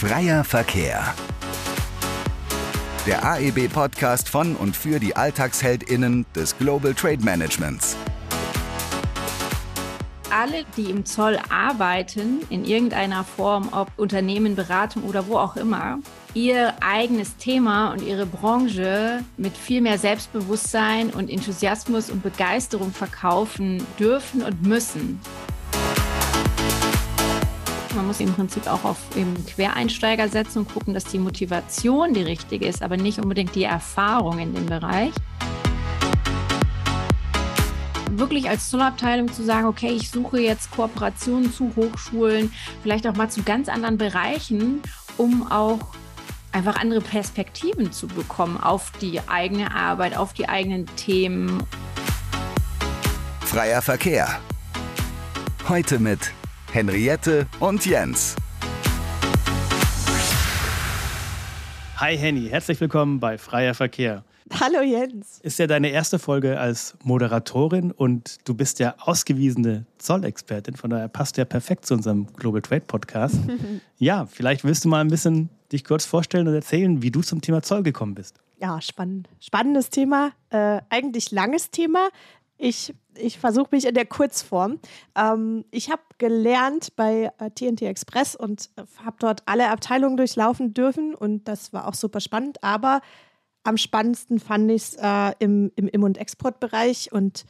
Freier Verkehr. Der AEB-Podcast von und für die AlltagsheldInnen des Global Trade Managements. Alle, die im Zoll arbeiten, in irgendeiner Form, ob Unternehmen, Beratung oder wo auch immer, ihr eigenes Thema und ihre Branche mit viel mehr Selbstbewusstsein und Enthusiasmus und Begeisterung verkaufen dürfen und müssen. Man muss im Prinzip auch auf eben Quereinsteiger setzen und gucken, dass die Motivation die richtige ist, aber nicht unbedingt die Erfahrung in dem Bereich. Wirklich als Zollabteilung zu sagen, okay, ich suche jetzt Kooperationen zu Hochschulen, vielleicht auch mal zu ganz anderen Bereichen, um auch einfach andere Perspektiven zu bekommen auf die eigene Arbeit, auf die eigenen Themen. Freier Verkehr. Heute mit Henriette und Jens. Hi Henny, herzlich willkommen bei Freier Verkehr. Hallo Jens. Ist ja deine erste Folge als Moderatorin und du bist ja ausgewiesene Zollexpertin, von daher passt ja perfekt zu unserem Global Trade Podcast. ja, vielleicht willst du mal ein bisschen dich kurz vorstellen und erzählen, wie du zum Thema Zoll gekommen bist. Ja, spannend. Spannendes Thema, äh, eigentlich langes Thema. Ich, ich versuche mich in der Kurzform. Ähm, ich habe gelernt bei TNT äh, Express und habe dort alle Abteilungen durchlaufen dürfen und das war auch super spannend. Aber am spannendsten fand ich es äh, im, im Im- und Exportbereich und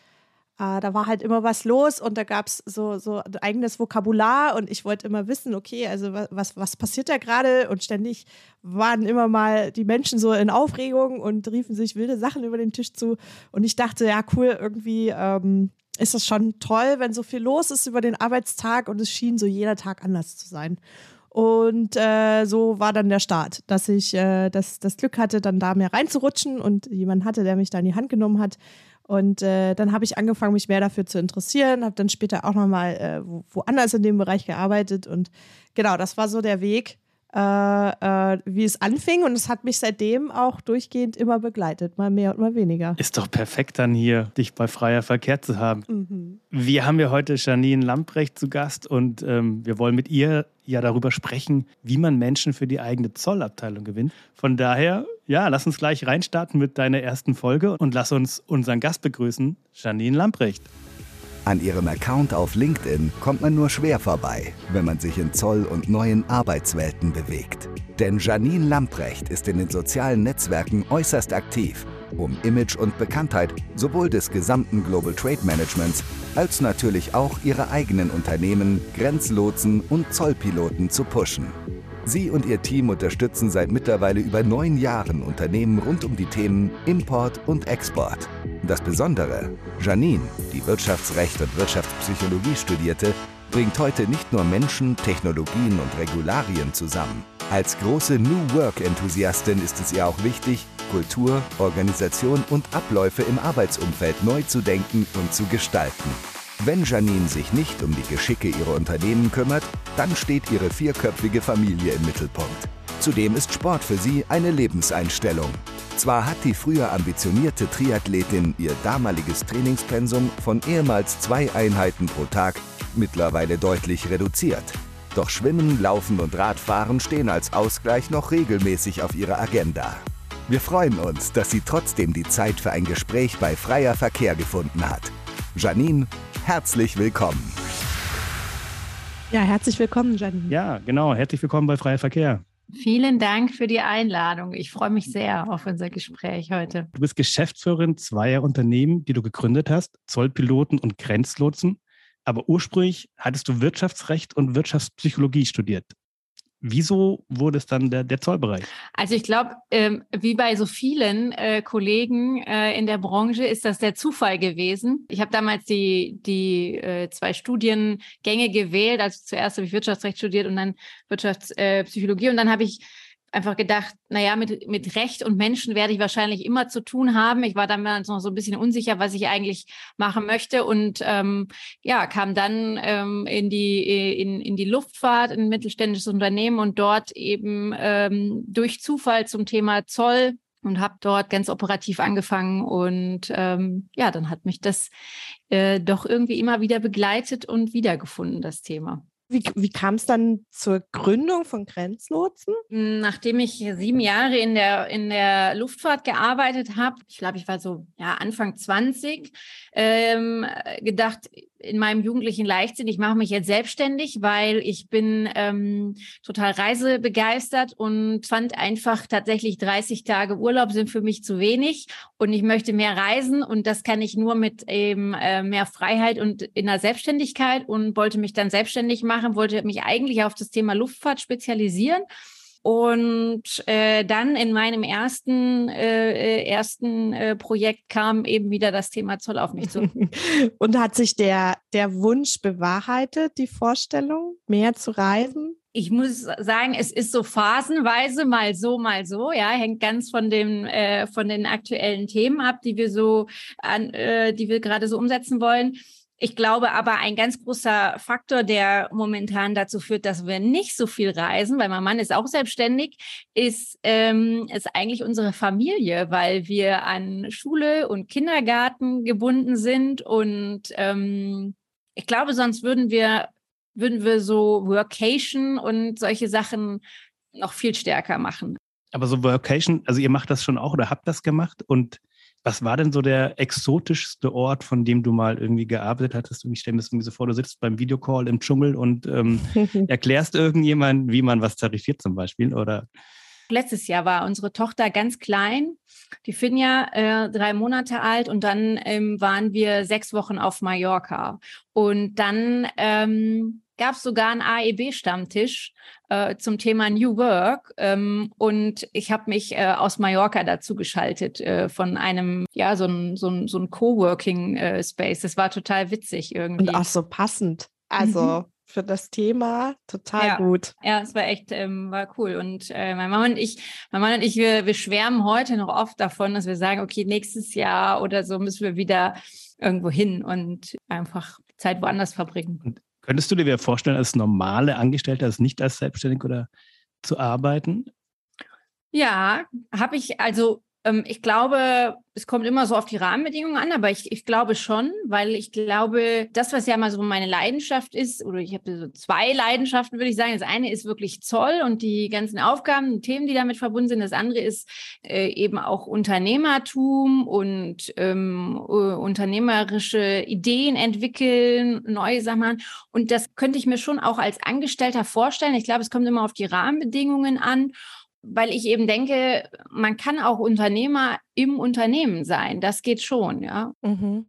äh, da war halt immer was los und da gab es so, so ein eigenes Vokabular und ich wollte immer wissen, okay, also was, was passiert da gerade? Und ständig waren immer mal die Menschen so in Aufregung und riefen sich wilde Sachen über den Tisch zu. Und ich dachte, ja, cool, irgendwie ähm, ist das schon toll, wenn so viel los ist über den Arbeitstag und es schien so jeder Tag anders zu sein. Und äh, so war dann der Start, dass ich äh, das, das Glück hatte, dann da mehr reinzurutschen und jemand hatte, der mich da in die Hand genommen hat und äh, dann habe ich angefangen, mich mehr dafür zu interessieren, habe dann später auch nochmal äh, wo, woanders in dem Bereich gearbeitet. Und genau, das war so der Weg, äh, äh, wie es anfing. Und es hat mich seitdem auch durchgehend immer begleitet, mal mehr und mal weniger. Ist doch perfekt dann hier, dich bei freier Verkehr zu haben. Mhm. Wir haben ja heute Janine Lamprecht zu Gast und ähm, wir wollen mit ihr ja darüber sprechen, wie man Menschen für die eigene Zollabteilung gewinnt. Von daher, ja, lass uns gleich reinstarten mit deiner ersten Folge und lass uns unseren Gast begrüßen, Janine Lamprecht. An ihrem Account auf LinkedIn kommt man nur schwer vorbei, wenn man sich in Zoll- und neuen Arbeitswelten bewegt. Denn Janine Lamprecht ist in den sozialen Netzwerken äußerst aktiv, um Image und Bekanntheit sowohl des gesamten Global Trade Managements als natürlich auch ihre eigenen Unternehmen, Grenzlotsen und Zollpiloten zu pushen. Sie und ihr Team unterstützen seit mittlerweile über neun Jahren Unternehmen rund um die Themen Import und Export. Das Besondere, Janine, die Wirtschaftsrecht und Wirtschaftspsychologie studierte, bringt heute nicht nur Menschen, Technologien und Regularien zusammen. Als große New Work-Enthusiastin ist es ihr auch wichtig, Kultur, Organisation und Abläufe im Arbeitsumfeld neu zu denken und zu gestalten. Wenn Janine sich nicht um die Geschicke ihrer Unternehmen kümmert, dann steht ihre vierköpfige Familie im Mittelpunkt. Zudem ist Sport für sie eine Lebenseinstellung. Zwar hat die früher ambitionierte Triathletin ihr damaliges Trainingspensum von ehemals zwei Einheiten pro Tag mittlerweile deutlich reduziert. Doch Schwimmen, Laufen und Radfahren stehen als Ausgleich noch regelmäßig auf ihrer Agenda. Wir freuen uns, dass sie trotzdem die Zeit für ein Gespräch bei freier Verkehr gefunden hat. Janine, herzlich willkommen. Ja, herzlich willkommen, Janine. Ja, genau. Herzlich willkommen bei Freier Verkehr. Vielen Dank für die Einladung. Ich freue mich sehr auf unser Gespräch heute. Du bist Geschäftsführerin zweier Unternehmen, die du gegründet hast, Zollpiloten und Grenzlotsen. Aber ursprünglich hattest du Wirtschaftsrecht und Wirtschaftspsychologie studiert. Wieso wurde es dann der, der Zollbereich? Also ich glaube, ähm, wie bei so vielen äh, Kollegen äh, in der Branche ist das der Zufall gewesen. Ich habe damals die, die äh, zwei Studiengänge gewählt. Also zuerst habe ich Wirtschaftsrecht studiert und dann Wirtschaftspsychologie. Und dann habe ich einfach gedacht, naja, mit, mit Recht und Menschen werde ich wahrscheinlich immer zu tun haben. Ich war damals noch so ein bisschen unsicher, was ich eigentlich machen möchte und ähm, ja, kam dann ähm, in, die, in, in die Luftfahrt, in ein mittelständisches Unternehmen und dort eben ähm, durch Zufall zum Thema Zoll und habe dort ganz operativ angefangen und ähm, ja, dann hat mich das äh, doch irgendwie immer wieder begleitet und wiedergefunden, das Thema. Wie, wie kam es dann zur Gründung von Grenzlotsen? Nachdem ich sieben Jahre in der, in der Luftfahrt gearbeitet habe, ich glaube, ich war so ja, Anfang 20, ähm, gedacht, in meinem jugendlichen Leichtsinn, ich mache mich jetzt selbstständig, weil ich bin ähm, total reisebegeistert und fand einfach tatsächlich 30 Tage Urlaub sind für mich zu wenig und ich möchte mehr reisen und das kann ich nur mit eben äh, mehr Freiheit und in der Selbstständigkeit und wollte mich dann selbstständig machen, wollte mich eigentlich auf das Thema Luftfahrt spezialisieren und äh, dann in meinem ersten, äh, äh, ersten äh, Projekt kam eben wieder das Thema Zoll auf mich zu. Und hat sich der, der Wunsch bewahrheitet, die Vorstellung, mehr zu reisen? Ich muss sagen, es ist so phasenweise mal so, mal so. Ja, hängt ganz von dem, äh, von den aktuellen Themen ab, die wir so, an, äh, die wir gerade so umsetzen wollen. Ich glaube aber, ein ganz großer Faktor, der momentan dazu führt, dass wir nicht so viel reisen, weil mein Mann ist auch selbstständig, ist, ähm, ist eigentlich unsere Familie, weil wir an Schule und Kindergarten gebunden sind. Und ähm, ich glaube, sonst würden wir, würden wir so Workation und solche Sachen noch viel stärker machen. Aber so Workation, also ihr macht das schon auch oder habt das gemacht und was war denn so der exotischste Ort, von dem du mal irgendwie gearbeitet hattest? Und ich stelle mir das irgendwie so vor, du sitzt beim Videocall im Dschungel und ähm, erklärst irgendjemand, wie man was tarifiert zum Beispiel, oder? Letztes Jahr war unsere Tochter ganz klein, die Finja äh, drei Monate alt und dann ähm, waren wir sechs Wochen auf Mallorca. Und dann ähm, gab es sogar einen AEB-Stammtisch äh, zum Thema New Work. Ähm, und ich habe mich äh, aus Mallorca dazu geschaltet äh, von einem, ja, so ein, so ein, so ein Coworking-Space. Äh, das war total witzig irgendwie. Und auch so passend. Also. Mhm für das Thema. Total ja. gut. Ja, es war echt, ähm, war cool. Und äh, mein Mann und ich, mein Mann und ich, wir, wir schwärmen heute noch oft davon, dass wir sagen, okay, nächstes Jahr oder so müssen wir wieder irgendwo hin und einfach Zeit woanders verbringen. Und Könntest du dir vorstellen, als normale Angestellte, als nicht als Selbstständig oder zu arbeiten? Ja, habe ich, also ich glaube, es kommt immer so auf die Rahmenbedingungen an, aber ich, ich glaube schon, weil ich glaube, das, was ja mal so meine Leidenschaft ist, oder ich habe so zwei Leidenschaften, würde ich sagen. Das eine ist wirklich Zoll und die ganzen Aufgaben und Themen, die damit verbunden sind. Das andere ist äh, eben auch Unternehmertum und ähm, äh, unternehmerische Ideen entwickeln, neue Sachen. Und das könnte ich mir schon auch als Angestellter vorstellen. Ich glaube, es kommt immer auf die Rahmenbedingungen an weil ich eben denke, man kann auch Unternehmer im Unternehmen sein. Das geht schon, ja. Mhm.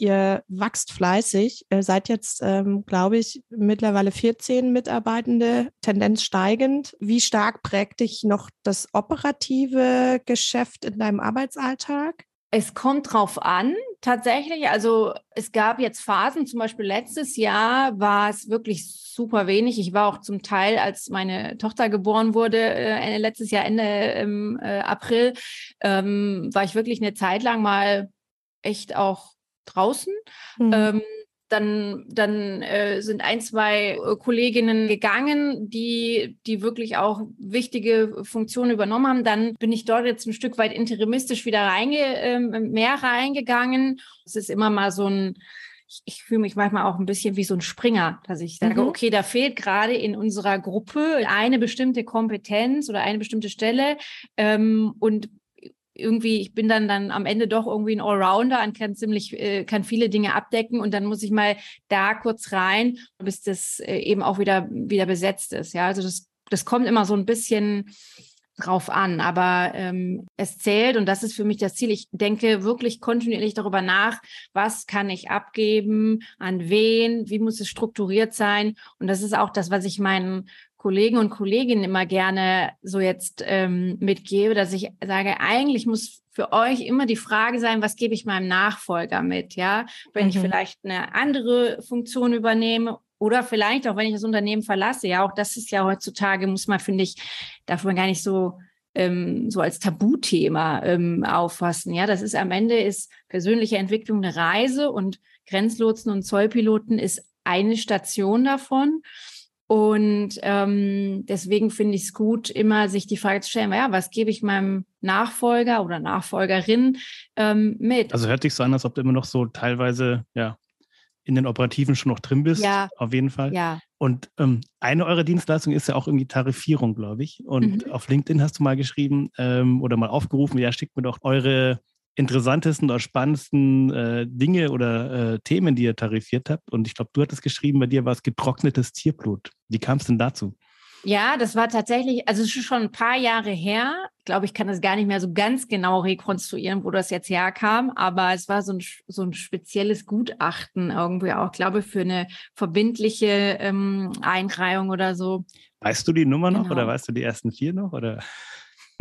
Ihr wachst fleißig, ihr seid jetzt, ähm, glaube ich, mittlerweile 14 Mitarbeitende, Tendenz steigend. Wie stark prägt dich noch das operative Geschäft in deinem Arbeitsalltag? Es kommt drauf an, tatsächlich. Also es gab jetzt Phasen, zum Beispiel letztes Jahr war es wirklich super wenig. Ich war auch zum Teil, als meine Tochter geboren wurde, äh, letztes Jahr Ende ähm, äh, April, ähm, war ich wirklich eine Zeit lang mal echt auch draußen. Mhm. Ähm, dann, dann äh, sind ein, zwei äh, Kolleginnen gegangen, die, die wirklich auch wichtige Funktionen übernommen haben. Dann bin ich dort jetzt ein Stück weit interimistisch wieder reinge, äh, mehr reingegangen. Es ist immer mal so ein, ich, ich fühle mich manchmal auch ein bisschen wie so ein Springer, dass ich sage, mhm. okay, da fehlt gerade in unserer Gruppe eine bestimmte Kompetenz oder eine bestimmte Stelle. Ähm, und irgendwie, ich bin dann dann am Ende doch irgendwie ein Allrounder und kann ziemlich, äh, kann viele Dinge abdecken und dann muss ich mal da kurz rein, bis das äh, eben auch wieder, wieder besetzt ist. Ja, also das, das kommt immer so ein bisschen drauf an, aber ähm, es zählt und das ist für mich das Ziel. Ich denke wirklich kontinuierlich darüber nach, was kann ich abgeben, an wen, wie muss es strukturiert sein und das ist auch das, was ich meinen Kollegen und Kolleginnen immer gerne so jetzt ähm, mitgebe, dass ich sage, eigentlich muss für euch immer die Frage sein, was gebe ich meinem Nachfolger mit, ja? Wenn mhm. ich vielleicht eine andere Funktion übernehme oder vielleicht auch, wenn ich das Unternehmen verlasse, ja, auch das ist ja heutzutage, muss man, finde ich, darf man gar nicht so ähm, so als Tabuthema ähm, auffassen. Ja, das ist am Ende ist persönliche Entwicklung eine Reise und Grenzlotsen und Zollpiloten ist eine Station davon. Und ähm, deswegen finde ich es gut, immer sich die Frage zu stellen, ja, was gebe ich meinem Nachfolger oder Nachfolgerin ähm, mit? Also hört sich so an, als ob du immer noch so teilweise ja in den Operativen schon noch drin bist. Ja. Auf jeden Fall. Ja. Und ähm, eine eurer Dienstleistungen ist ja auch irgendwie Tarifierung, glaube ich. Und mhm. auf LinkedIn hast du mal geschrieben ähm, oder mal aufgerufen, ja, schickt mir doch eure interessantesten oder spannendsten äh, Dinge oder äh, Themen, die ihr tarifiert habt. Und ich glaube, du hattest geschrieben, bei dir war es getrocknetes Tierblut. Wie kam es denn dazu? Ja, das war tatsächlich, also es ist schon ein paar Jahre her. Ich glaube, ich kann das gar nicht mehr so ganz genau rekonstruieren, wo das jetzt herkam, aber es war so ein, so ein spezielles Gutachten irgendwie auch, glaube ich, für eine verbindliche ähm, Einreihung oder so. Weißt du die Nummer noch genau. oder weißt du die ersten vier noch? Oder?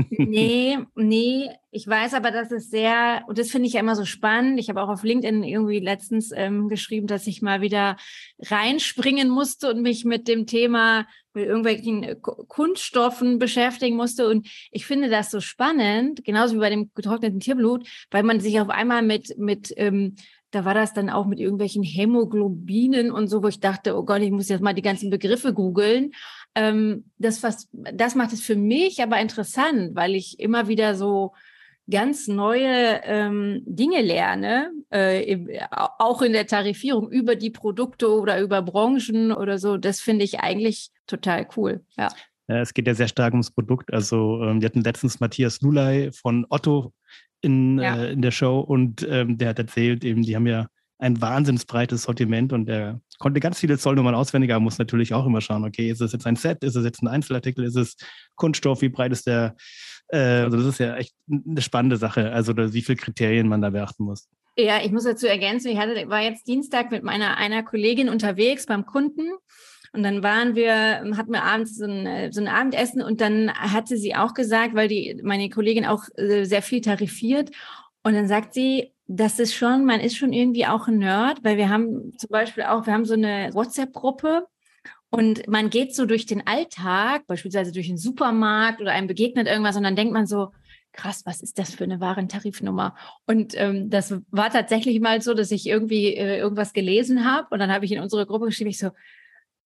Nee, nee. Ich weiß aber, dass es sehr, und das finde ich ja immer so spannend. Ich habe auch auf LinkedIn irgendwie letztens ähm, geschrieben, dass ich mal wieder reinspringen musste und mich mit dem Thema, mit irgendwelchen äh, Kunststoffen beschäftigen musste. Und ich finde das so spannend, genauso wie bei dem getrockneten Tierblut, weil man sich auf einmal mit, mit, ähm, da war das dann auch mit irgendwelchen Hämoglobinen und so, wo ich dachte, oh Gott, ich muss jetzt mal die ganzen Begriffe googeln. Ähm, das, was, das macht es für mich aber interessant, weil ich immer wieder so ganz neue ähm, Dinge lerne, äh, auch in der Tarifierung über die Produkte oder über Branchen oder so. Das finde ich eigentlich total cool. Ja. ja. es geht ja sehr stark ums Produkt. Also ähm, wir hatten letztens Matthias Lulay von Otto in, ja. äh, in der Show und ähm, der hat erzählt, eben, die haben ja ein wahnsinnsbreites Sortiment und der konnte ganz viele Zollnummern auswendig, aber muss natürlich auch immer schauen, okay, ist es jetzt ein Set, ist es jetzt ein Einzelartikel, ist es Kunststoff, wie breit ist der, äh, also das ist ja echt eine spannende Sache, also wie viele Kriterien man da beachten muss. Ja, ich muss dazu ergänzen, ich hatte, war jetzt Dienstag mit meiner einer Kollegin unterwegs beim Kunden und dann waren wir, hatten wir abends so ein, so ein Abendessen und dann hatte sie auch gesagt, weil die, meine Kollegin auch äh, sehr viel tarifiert und dann sagt sie, das ist schon, man ist schon irgendwie auch ein Nerd, weil wir haben zum Beispiel auch, wir haben so eine WhatsApp-Gruppe und man geht so durch den Alltag, beispielsweise durch den Supermarkt oder einem begegnet irgendwas und dann denkt man so, krass, was ist das für eine Warentarifnummer? Und ähm, das war tatsächlich mal so, dass ich irgendwie äh, irgendwas gelesen habe und dann habe ich in unsere Gruppe geschrieben, ich so,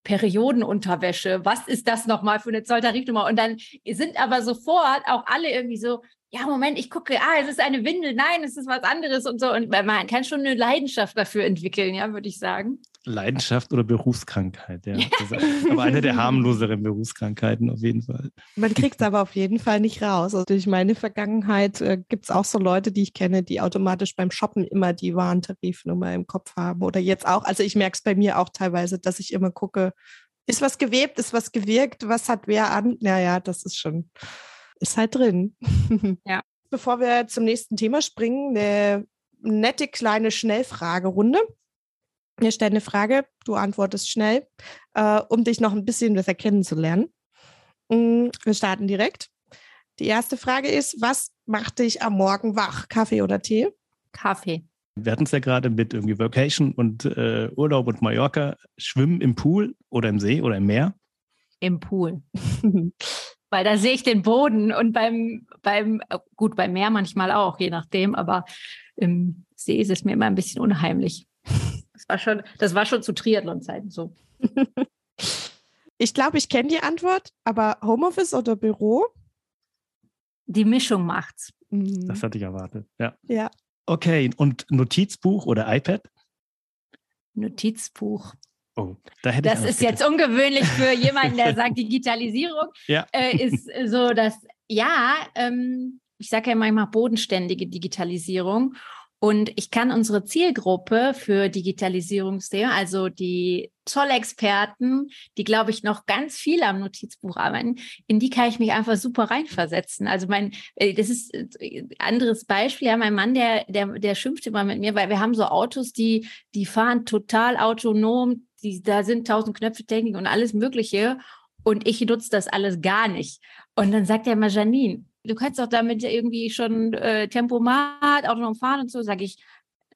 Periodenunterwäsche, was ist das nochmal für eine Zolltarifnummer? Und dann sind aber sofort auch alle irgendwie so, ja, Moment, ich gucke, ah, es ist eine Windel, nein, es ist was anderes und so. Und man kann schon eine Leidenschaft dafür entwickeln, ja, würde ich sagen. Leidenschaft oder Berufskrankheit, ja. aber eine der harmloseren Berufskrankheiten auf jeden Fall. Man kriegt es aber auf jeden Fall nicht raus. Also durch meine Vergangenheit äh, gibt es auch so Leute, die ich kenne, die automatisch beim Shoppen immer die Warentarifnummer im Kopf haben. Oder jetzt auch, also ich merke es bei mir auch teilweise, dass ich immer gucke, ist was gewebt, ist was gewirkt, was hat wer an? Naja, das ist schon ist halt drin. Ja. Bevor wir zum nächsten Thema springen, eine nette kleine Schnellfragerunde. Wir stellen eine Frage, du antwortest schnell, äh, um dich noch ein bisschen besser kennenzulernen. Mm, wir starten direkt. Die erste Frage ist, was macht dich am Morgen wach? Kaffee oder Tee? Kaffee. Wir hatten es ja gerade mit irgendwie Vacation und äh, Urlaub und Mallorca. Schwimmen im Pool oder im See oder im Meer? Im Pool. weil da sehe ich den Boden und beim, beim, gut, beim Meer manchmal auch, je nachdem, aber im See ist es mir immer ein bisschen unheimlich. Das war schon, das war schon zu Triathlon-Zeiten so. Ich glaube, ich kenne die Antwort, aber Homeoffice oder Büro? Die Mischung macht's. Mhm. Das hatte ich erwartet, ja. Ja. Okay, und Notizbuch oder iPad? Notizbuch. Oh, da hätte das ist jetzt ungewöhnlich für jemanden, der sagt, Digitalisierung ja. äh, ist so, dass ja, ähm, ich sage ja manchmal bodenständige Digitalisierung. Und ich kann unsere Zielgruppe für Digitalisierungsthemen, also die Zollexperten, die, glaube ich, noch ganz viel am Notizbuch arbeiten, in die kann ich mich einfach super reinversetzen. Also mein, äh, das ist ein äh, anderes Beispiel. Ja, mein Mann, der, der, der schimpft immer mit mir, weil wir haben so Autos, die, die fahren total autonom, die, da sind tausend Knöpfe, Technik und alles Mögliche. Und ich nutze das alles gar nicht. Und dann sagt er mal, Janine, du kannst doch damit irgendwie schon äh, Tempomat, autonom fahren und so, sage ich,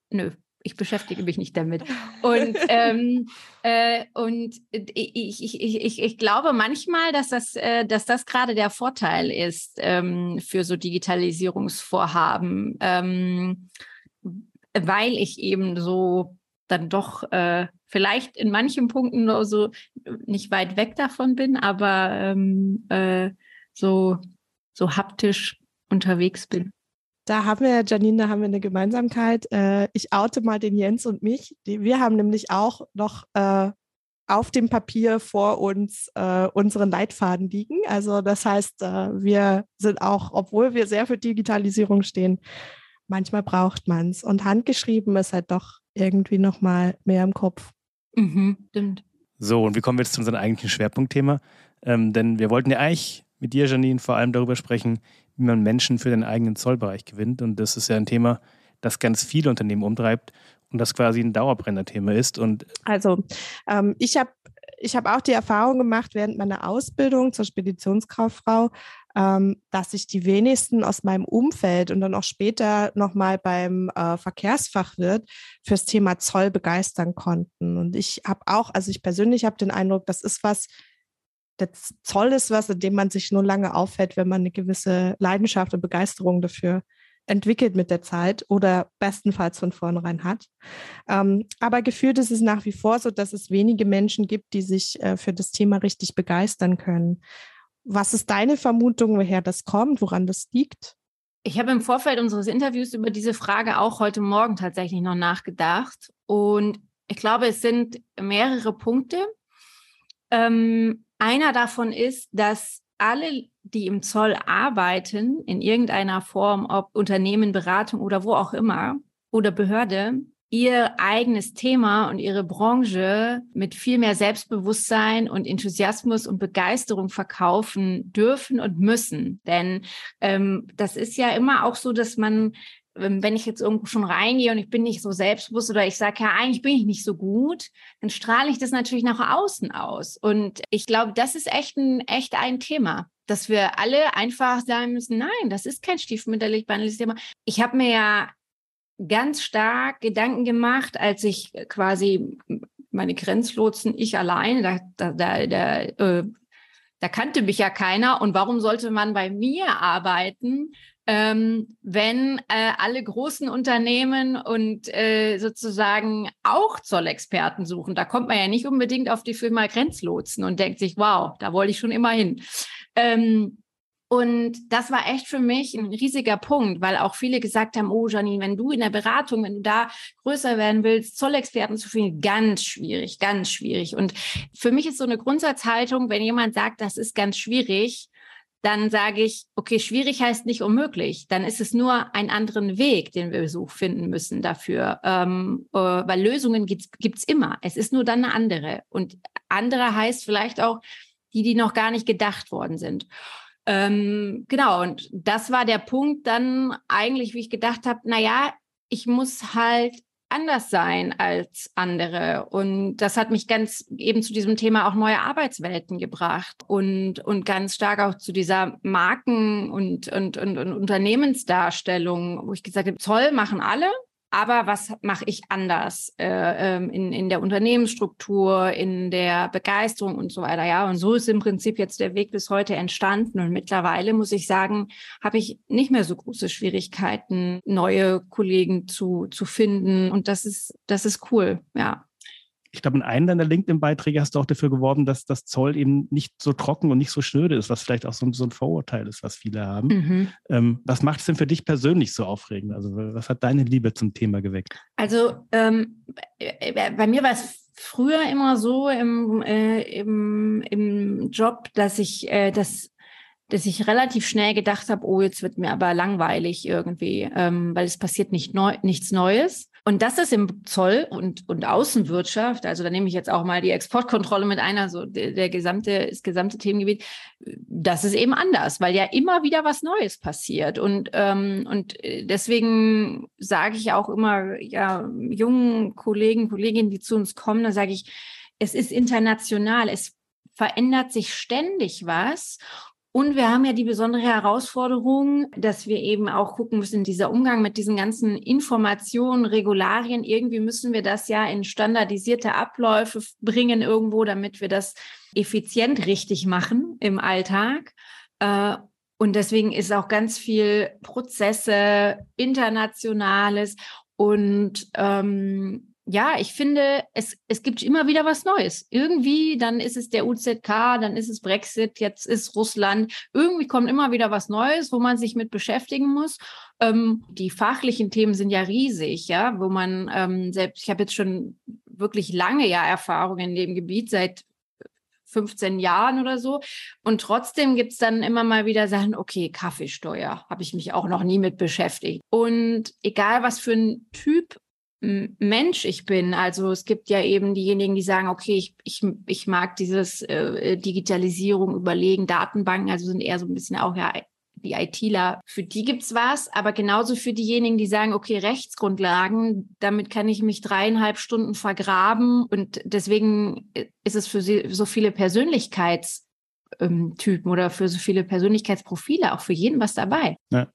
nö, ich beschäftige mich nicht damit. Und, ähm, äh, und ich, ich, ich, ich, glaube manchmal, dass das, äh, dass das gerade der Vorteil ist ähm, für so Digitalisierungsvorhaben, ähm, weil ich eben so dann doch äh, vielleicht in manchen Punkten nur so nicht weit weg davon bin, aber ähm, äh, so so haptisch unterwegs bin. Da haben wir, Janine, da haben wir eine Gemeinsamkeit. Äh, ich oute mal den Jens und mich. Wir haben nämlich auch noch äh, auf dem Papier vor uns äh, unseren Leitfaden liegen. Also das heißt, äh, wir sind auch, obwohl wir sehr für Digitalisierung stehen, manchmal braucht man es. Und handgeschrieben ist halt doch irgendwie noch mal mehr im Kopf. Mhm, stimmt. So, und wie kommen wir jetzt zu unserem eigentlichen Schwerpunktthema? Ähm, denn wir wollten ja eigentlich mit dir, Janine, vor allem darüber sprechen, wie man Menschen für den eigenen Zollbereich gewinnt. Und das ist ja ein Thema, das ganz viele Unternehmen umtreibt und das quasi ein Dauerbrenner-Thema ist. Und also ähm, ich habe ich hab auch die Erfahrung gemacht während meiner Ausbildung zur Speditionskauffrau, ähm, dass sich die wenigsten aus meinem Umfeld und dann auch später nochmal beim äh, Verkehrsfachwirt fürs Thema Zoll begeistern konnten. Und ich habe auch, also ich persönlich habe den Eindruck, das ist was, der Zoll ist was, in dem man sich nur lange auffällt, wenn man eine gewisse Leidenschaft und Begeisterung dafür entwickelt mit der Zeit oder bestenfalls von vornherein hat. Ähm, aber gefühlt ist es nach wie vor so, dass es wenige Menschen gibt, die sich äh, für das Thema richtig begeistern können. Was ist deine Vermutung, woher das kommt, woran das liegt? Ich habe im Vorfeld unseres Interviews über diese Frage auch heute Morgen tatsächlich noch nachgedacht. Und ich glaube, es sind mehrere Punkte. Ähm, einer davon ist, dass alle, die im Zoll arbeiten, in irgendeiner Form, ob Unternehmen, Beratung oder wo auch immer, oder Behörde, ihr eigenes Thema und ihre Branche mit viel mehr Selbstbewusstsein und Enthusiasmus und Begeisterung verkaufen dürfen und müssen. Denn ähm, das ist ja immer auch so, dass man wenn ich jetzt irgendwo schon reingehe und ich bin nicht so selbstbewusst oder ich sage, ja, eigentlich bin ich nicht so gut, dann strahle ich das natürlich nach außen aus. Und ich glaube, das ist echt ein, echt ein Thema, dass wir alle einfach sagen müssen, nein, das ist kein stiefmütterlich behandeltes Thema. Ich habe mir ja ganz stark Gedanken gemacht, als ich quasi meine Grenzlotsen, ich alleine, da, da, da, äh, da kannte mich ja keiner. Und warum sollte man bei mir arbeiten? Ähm, wenn äh, alle großen Unternehmen und äh, sozusagen auch Zollexperten suchen. Da kommt man ja nicht unbedingt auf die Firma Grenzlotsen und denkt sich, wow, da wollte ich schon immer hin. Ähm, und das war echt für mich ein riesiger Punkt, weil auch viele gesagt haben, oh Janine, wenn du in der Beratung, wenn du da größer werden willst, Zollexperten zu finden, ganz schwierig, ganz schwierig. Und für mich ist so eine Grundsatzhaltung, wenn jemand sagt, das ist ganz schwierig, dann sage ich, okay, schwierig heißt nicht unmöglich. Dann ist es nur ein anderen Weg, den wir so finden müssen dafür. Ähm, äh, weil Lösungen gibt es immer. Es ist nur dann eine andere. Und andere heißt vielleicht auch die, die noch gar nicht gedacht worden sind. Ähm, genau, und das war der Punkt dann eigentlich, wie ich gedacht habe, naja, ich muss halt anders sein als andere. Und das hat mich ganz eben zu diesem Thema auch neue Arbeitswelten gebracht und, und ganz stark auch zu dieser Marken- und, und, und, und Unternehmensdarstellung, wo ich gesagt habe, Zoll machen alle, aber was mache ich anders äh, ähm, in, in der Unternehmensstruktur, in der Begeisterung und so weiter. Ja, und so ist im Prinzip jetzt der Weg bis heute entstanden. Und mittlerweile muss ich sagen, habe ich nicht mehr so große Schwierigkeiten, neue Kollegen zu, zu finden. Und das ist, das ist cool, ja ich glaube, in einem deiner LinkedIn-Beiträge hast du auch dafür geworben, dass das Zoll eben nicht so trocken und nicht so schnöde ist, was vielleicht auch so, so ein Vorurteil ist, was viele haben. Mhm. Ähm, was macht es denn für dich persönlich so aufregend? Also, was hat deine Liebe zum Thema geweckt? Also, ähm, bei mir war es früher immer so im, äh, im, im Job, dass ich äh, das dass ich relativ schnell gedacht habe, oh, jetzt wird mir aber langweilig irgendwie, ähm, weil es passiert nicht neu, nichts Neues. Und das ist im Zoll und, und Außenwirtschaft, also da nehme ich jetzt auch mal die Exportkontrolle mit einer, so der, der gesamte, das gesamte Themengebiet, das ist eben anders, weil ja immer wieder was Neues passiert. Und, ähm, und deswegen sage ich auch immer, ja, jungen Kollegen, Kolleginnen, die zu uns kommen, da sage ich, es ist international, es verändert sich ständig was. Und wir haben ja die besondere Herausforderung, dass wir eben auch gucken müssen, dieser Umgang mit diesen ganzen Informationen, Regularien, irgendwie müssen wir das ja in standardisierte Abläufe bringen irgendwo, damit wir das effizient richtig machen im Alltag. Äh, und deswegen ist auch ganz viel Prozesse, internationales und ähm, ja, ich finde, es, es gibt immer wieder was Neues. Irgendwie, dann ist es der UZK, dann ist es Brexit, jetzt ist Russland. Irgendwie kommt immer wieder was Neues, wo man sich mit beschäftigen muss. Ähm, die fachlichen Themen sind ja riesig, ja, wo man ähm, selbst, ich habe jetzt schon wirklich lange ja Erfahrung in dem Gebiet, seit 15 Jahren oder so. Und trotzdem gibt es dann immer mal wieder Sachen, okay, Kaffeesteuer, habe ich mich auch noch nie mit beschäftigt. Und egal was für ein Typ Mensch ich bin. Also es gibt ja eben diejenigen, die sagen, okay, ich, ich, ich mag dieses äh, Digitalisierung überlegen, Datenbanken, also sind eher so ein bisschen auch ja die ITler, für die gibt's was, aber genauso für diejenigen, die sagen, okay, Rechtsgrundlagen, damit kann ich mich dreieinhalb Stunden vergraben und deswegen ist es für sie so viele Persönlichkeitstypen oder für so viele Persönlichkeitsprofile auch für jeden was dabei. Ja.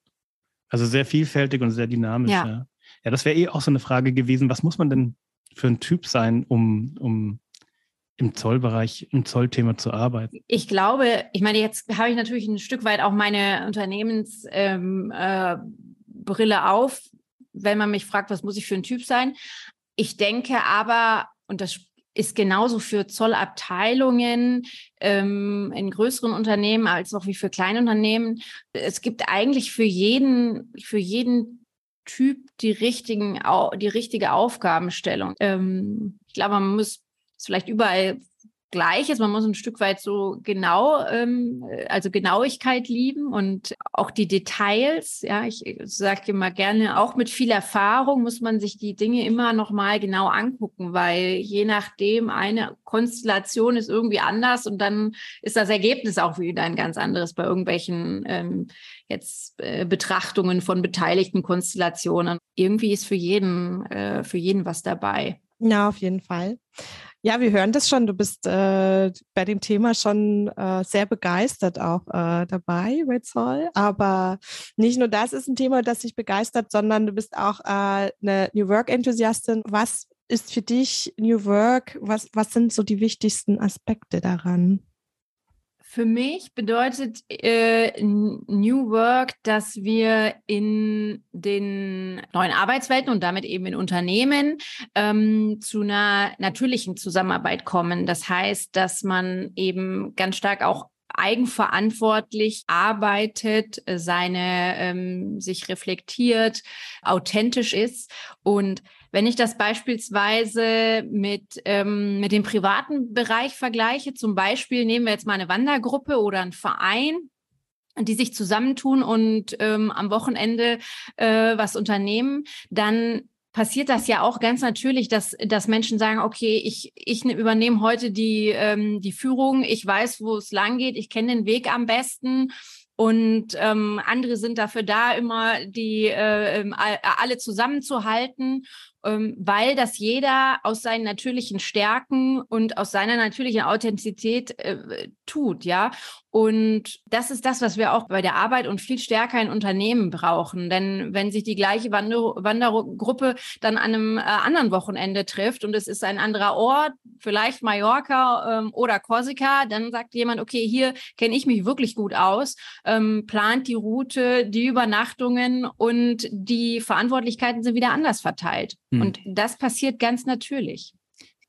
Also sehr vielfältig und sehr dynamisch. Ja, ja. Ja das wäre eh auch so eine Frage gewesen, was muss man denn für ein Typ sein, um, um im Zollbereich, im Zollthema zu arbeiten? Ich glaube, ich meine, jetzt habe ich natürlich ein Stück weit auch meine Unternehmensbrille ähm, äh, auf, wenn man mich fragt, was muss ich für ein Typ sein. Ich denke aber, und das ist genauso für Zollabteilungen ähm, in größeren Unternehmen als auch wie für Kleinunternehmen. Es gibt eigentlich für jeden, für jeden Typ die richtigen, die richtige Aufgabenstellung. Ähm, ich glaube, man muss vielleicht überall gleich. Man muss ein Stück weit so genau, ähm, also Genauigkeit lieben und auch die Details. Ja, ich sage immer gerne, auch mit viel Erfahrung muss man sich die Dinge immer noch mal genau angucken, weil je nachdem eine Konstellation ist irgendwie anders und dann ist das Ergebnis auch wieder ein ganz anderes bei irgendwelchen ähm, jetzt äh, Betrachtungen von beteiligten Konstellationen. Irgendwie ist für jeden äh, für jeden was dabei. Ja, auf jeden Fall. Ja, wir hören das schon. Du bist äh, bei dem Thema schon äh, sehr begeistert auch äh, dabei bei Zoll. Aber nicht nur das ist ein Thema, das dich begeistert, sondern du bist auch äh, eine New Work-Enthusiastin. Was ist für dich New Work? Was, was sind so die wichtigsten Aspekte daran? Für mich bedeutet äh, New Work, dass wir in den neuen Arbeitswelten und damit eben in Unternehmen ähm, zu einer natürlichen Zusammenarbeit kommen. Das heißt, dass man eben ganz stark auch eigenverantwortlich arbeitet, seine ähm, sich reflektiert, authentisch ist und wenn ich das beispielsweise mit, ähm, mit dem privaten Bereich vergleiche, zum Beispiel nehmen wir jetzt mal eine Wandergruppe oder einen Verein, die sich zusammentun und ähm, am Wochenende äh, was unternehmen, dann passiert das ja auch ganz natürlich, dass, dass Menschen sagen, okay, ich, ich übernehme heute die, ähm, die Führung, ich weiß, wo es lang geht, ich kenne den Weg am besten. Und ähm, andere sind dafür da, immer die äh, ähm, alle zusammenzuhalten weil das jeder aus seinen natürlichen Stärken und aus seiner natürlichen Authentizität äh, tut, ja. Und das ist das, was wir auch bei der Arbeit und viel stärker in Unternehmen brauchen. Denn wenn sich die gleiche Wander Wandergruppe dann an einem äh, anderen Wochenende trifft und es ist ein anderer Ort, vielleicht Mallorca ähm, oder Korsika, dann sagt jemand, okay, hier kenne ich mich wirklich gut aus, ähm, plant die Route, die Übernachtungen und die Verantwortlichkeiten sind wieder anders verteilt. Hm. Und das passiert ganz natürlich.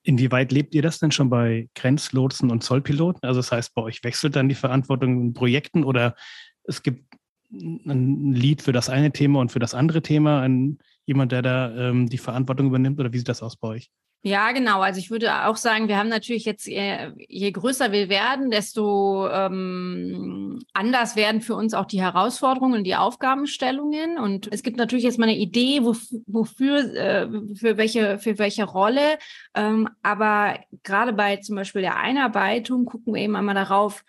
Inwieweit lebt ihr das denn schon bei Grenzlotsen und Zollpiloten? Also das heißt, bei euch wechselt dann die Verantwortung in Projekten oder es gibt ein Lied für das eine Thema und für das andere Thema, ein, jemand, der da ähm, die Verantwortung übernimmt oder wie sieht das aus bei euch? Ja, genau. Also ich würde auch sagen, wir haben natürlich jetzt, je, je größer wir werden, desto ähm, anders werden für uns auch die Herausforderungen und die Aufgabenstellungen. Und es gibt natürlich jetzt mal eine Idee, wofür, äh, für welche, für welche Rolle. Ähm, aber gerade bei zum Beispiel der Einarbeitung gucken wir eben einmal darauf,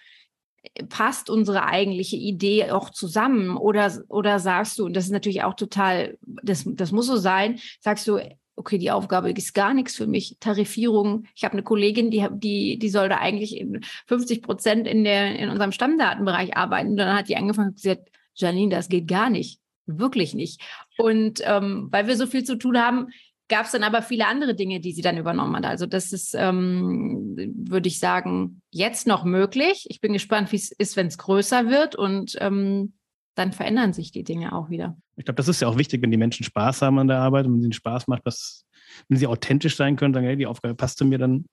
passt unsere eigentliche Idee auch zusammen? Oder, oder sagst du, und das ist natürlich auch total, das, das muss so sein, sagst du, okay, die Aufgabe ist gar nichts für mich. Tarifierung. Ich habe eine Kollegin, die, die, die soll da eigentlich in 50 Prozent in, in unserem Stammdatenbereich arbeiten. Und dann hat die angefangen und gesagt, Janine, das geht gar nicht. Wirklich nicht. Und ähm, weil wir so viel zu tun haben, gab es dann aber viele andere Dinge, die sie dann übernommen hat. Also das ist, ähm, würde ich sagen, jetzt noch möglich. Ich bin gespannt, wie es ist, wenn es größer wird. Und ähm, dann verändern sich die Dinge auch wieder. Ich glaube, das ist ja auch wichtig, wenn die Menschen Spaß haben an der Arbeit und wenn sie Spaß macht, dass, wenn sie authentisch sein können, sagen, hey, die Aufgabe passt zu mir, dann,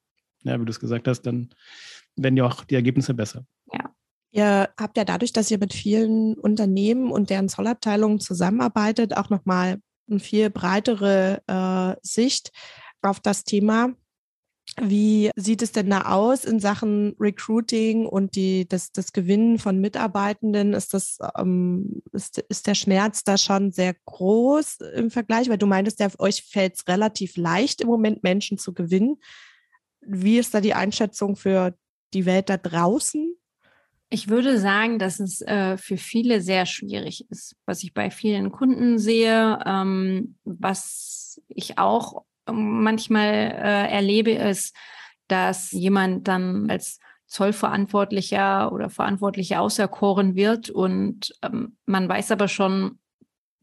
ja, wie du es gesagt hast, dann werden ja auch die Ergebnisse besser. Ja. Ihr habt ja dadurch, dass ihr mit vielen Unternehmen und deren Zollabteilungen zusammenarbeitet, auch nochmal eine viel breitere äh, Sicht auf das Thema. Wie sieht es denn da aus in Sachen Recruiting und die, das, das Gewinnen von Mitarbeitenden? Ist, das, ähm, ist, ist der Schmerz da schon sehr groß im Vergleich? Weil du meintest ja, euch fällt es relativ leicht im Moment, Menschen zu gewinnen. Wie ist da die Einschätzung für die Welt da draußen? Ich würde sagen, dass es äh, für viele sehr schwierig ist, was ich bei vielen Kunden sehe, ähm, was ich auch manchmal äh, erlebe, ist, dass jemand dann als Zollverantwortlicher oder Verantwortlicher auserkoren wird und ähm, man weiß aber schon,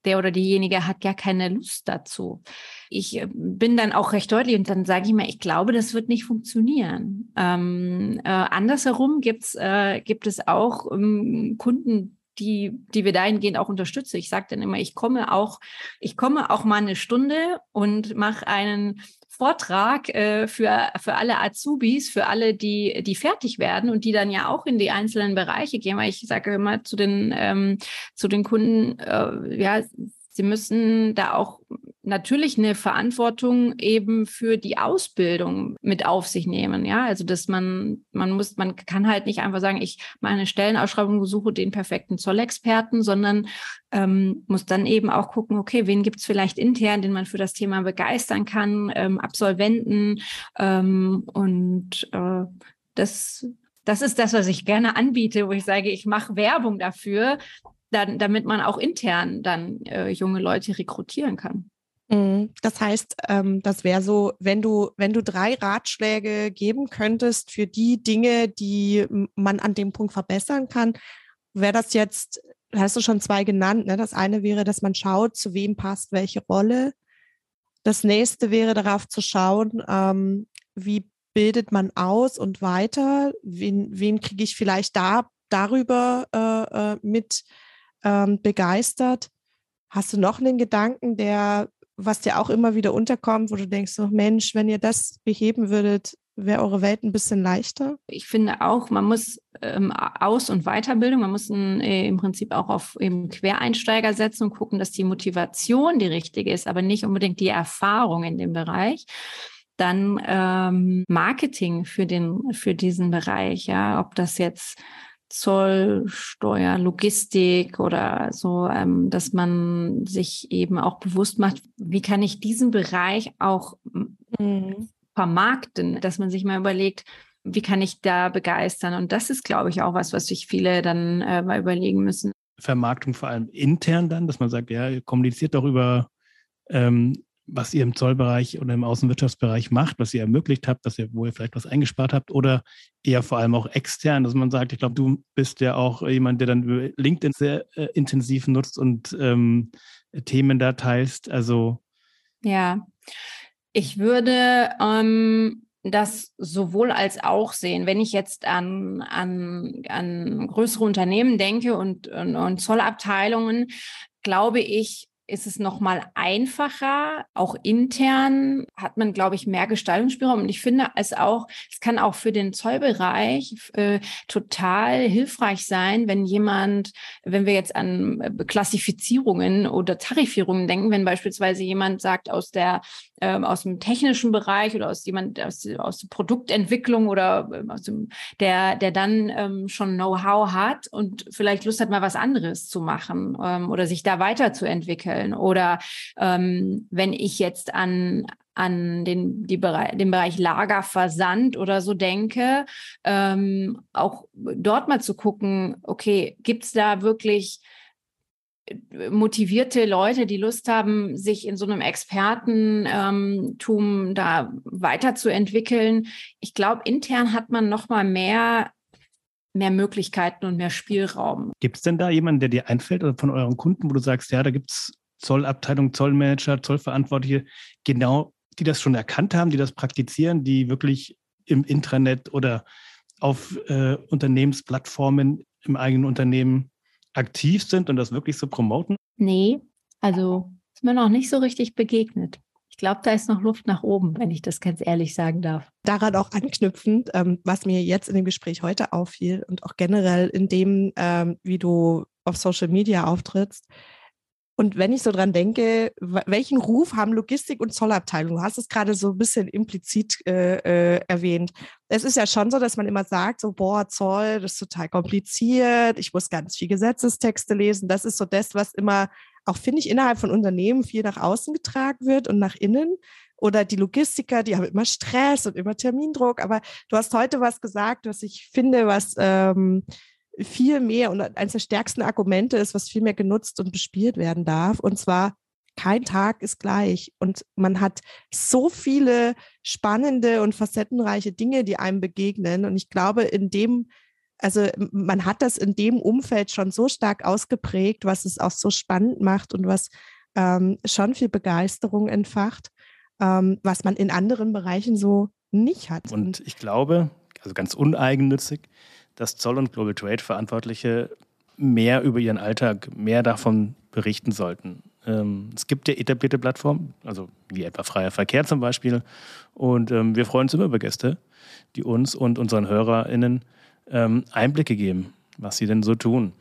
der oder diejenige hat gar keine Lust dazu. Ich äh, bin dann auch recht deutlich und dann sage ich mir, ich glaube, das wird nicht funktionieren. Ähm, äh, andersherum gibt's, äh, gibt es auch ähm, Kunden, die, die wir dahingehend auch unterstützen. Ich sage dann immer, ich komme auch, ich komme auch mal eine Stunde und mache einen Vortrag äh, für, für alle Azubis, für alle, die, die fertig werden und die dann ja auch in die einzelnen Bereiche gehen, weil ich sage immer zu den, ähm, zu den Kunden, äh, ja, sie müssen da auch natürlich eine Verantwortung eben für die Ausbildung mit auf sich nehmen. Ja, also dass man, man muss, man kann halt nicht einfach sagen, ich mache eine Stellenausschreibung, suche den perfekten Zollexperten, sondern ähm, muss dann eben auch gucken, okay, wen gibt es vielleicht intern, den man für das Thema begeistern kann, ähm, Absolventen ähm, und äh, das das ist das, was ich gerne anbiete, wo ich sage, ich mache Werbung dafür, dann, damit man auch intern dann äh, junge Leute rekrutieren kann. Mhm. Das heißt, ähm, das wäre so, wenn du, wenn du drei Ratschläge geben könntest für die Dinge, die man an dem Punkt verbessern kann, wäre das jetzt, hast du schon zwei genannt, ne? Das eine wäre, dass man schaut, zu wem passt welche Rolle. Das nächste wäre darauf zu schauen, ähm, wie bildet man aus und weiter, wen, wen kriege ich vielleicht da darüber äh, äh mit ähm, begeistert. Hast du noch einen Gedanken, der was dir auch immer wieder unterkommt, wo du denkst, so Mensch, wenn ihr das beheben würdet, wäre eure Welt ein bisschen leichter? Ich finde auch, man muss ähm, Aus- und Weiterbildung, man muss ein, äh, im Prinzip auch auf eben Quereinsteiger setzen und gucken, dass die Motivation die richtige ist, aber nicht unbedingt die Erfahrung in dem Bereich. Dann ähm, Marketing für den für diesen Bereich, ja, ob das jetzt Zoll, Steuer, Logistik oder so, ähm, dass man sich eben auch bewusst macht, wie kann ich diesen Bereich auch mhm. vermarkten, dass man sich mal überlegt, wie kann ich da begeistern? Und das ist, glaube ich, auch was, was sich viele dann äh, mal überlegen müssen. Vermarktung vor allem intern dann, dass man sagt, ja, kommuniziert doch über ähm, was ihr im Zollbereich oder im Außenwirtschaftsbereich macht, was ihr ermöglicht habt, dass ihr, wo ihr vielleicht was eingespart habt oder eher vor allem auch extern, dass man sagt, ich glaube, du bist ja auch jemand, der dann LinkedIn sehr äh, intensiv nutzt und ähm, Themen da teilst. Also ja, ich würde ähm, das sowohl als auch sehen. Wenn ich jetzt an, an, an größere Unternehmen denke und, und, und Zollabteilungen, glaube ich, ist es noch mal einfacher. Auch intern hat man, glaube ich, mehr Gestaltungsspielraum. Und ich finde es auch, es kann auch für den Zollbereich äh, total hilfreich sein, wenn jemand, wenn wir jetzt an äh, Klassifizierungen oder Tarifierungen denken, wenn beispielsweise jemand sagt aus der ähm, aus dem technischen Bereich oder aus jemand aus, aus der Produktentwicklung oder ähm, aus dem, der, der dann ähm, schon Know-how hat und vielleicht Lust hat, mal was anderes zu machen ähm, oder sich da weiterzuentwickeln. Oder ähm, wenn ich jetzt an an den, die Bereich, den Bereich Lagerversand oder so denke, ähm, auch dort mal zu gucken, okay, gibt es da wirklich motivierte Leute, die Lust haben, sich in so einem Expertentum ähm, da weiterzuentwickeln. Ich glaube, intern hat man noch mal mehr mehr Möglichkeiten und mehr Spielraum. Gibt es denn da jemanden, der dir einfällt oder von euren Kunden, wo du sagst, ja, da gibt es Zollabteilung, Zollmanager, Zollverantwortliche, genau, die das schon erkannt haben, die das praktizieren, die wirklich im Intranet oder auf äh, Unternehmensplattformen im eigenen Unternehmen aktiv sind und das wirklich so promoten? Nee, also ist mir noch nicht so richtig begegnet. Ich glaube, da ist noch Luft nach oben, wenn ich das ganz ehrlich sagen darf. Daran auch anknüpfend, ähm, was mir jetzt in dem Gespräch heute auffiel und auch generell in dem, ähm, wie du auf Social Media auftrittst, Und wenn ich so dran denke, welchen Ruf haben Logistik und Zollabteilung? Du hast es gerade so ein bisschen implizit äh, äh, erwähnt. Es ist ja schon so, dass man immer sagt, so, boah, Zoll, das ist total kompliziert, ich muss ganz viel Gesetzestexte lesen. Das ist so das, was immer, auch finde ich, innerhalb von Unternehmen viel nach außen getragen wird und nach innen. Oder die Logistiker, die haben immer Stress und immer Termindruck. Aber du hast heute was gesagt, was ich finde, was ähm, viel mehr und eines der stärksten Argumente ist, was viel mehr genutzt und bespielt werden darf. Und zwar, kein Tag ist gleich. Und man hat so viele spannende und facettenreiche Dinge, die einem begegnen. Und ich glaube, in dem, also man hat das in dem Umfeld schon so stark ausgeprägt, was es auch so spannend macht und was ähm, schon viel Begeisterung entfacht, ähm, was man in anderen Bereichen so nicht hat. Und ich glaube, also ganz uneigennützig, dass Zoll- und Global Trade-Verantwortliche mehr über ihren Alltag, mehr davon berichten sollten. Ähm, es gibt ja etablierte Plattformen, also wie etwa Freier Verkehr zum Beispiel. Und ähm, wir freuen uns immer über Gäste, die uns und unseren HörerInnen ähm, Einblicke geben, was sie denn so tun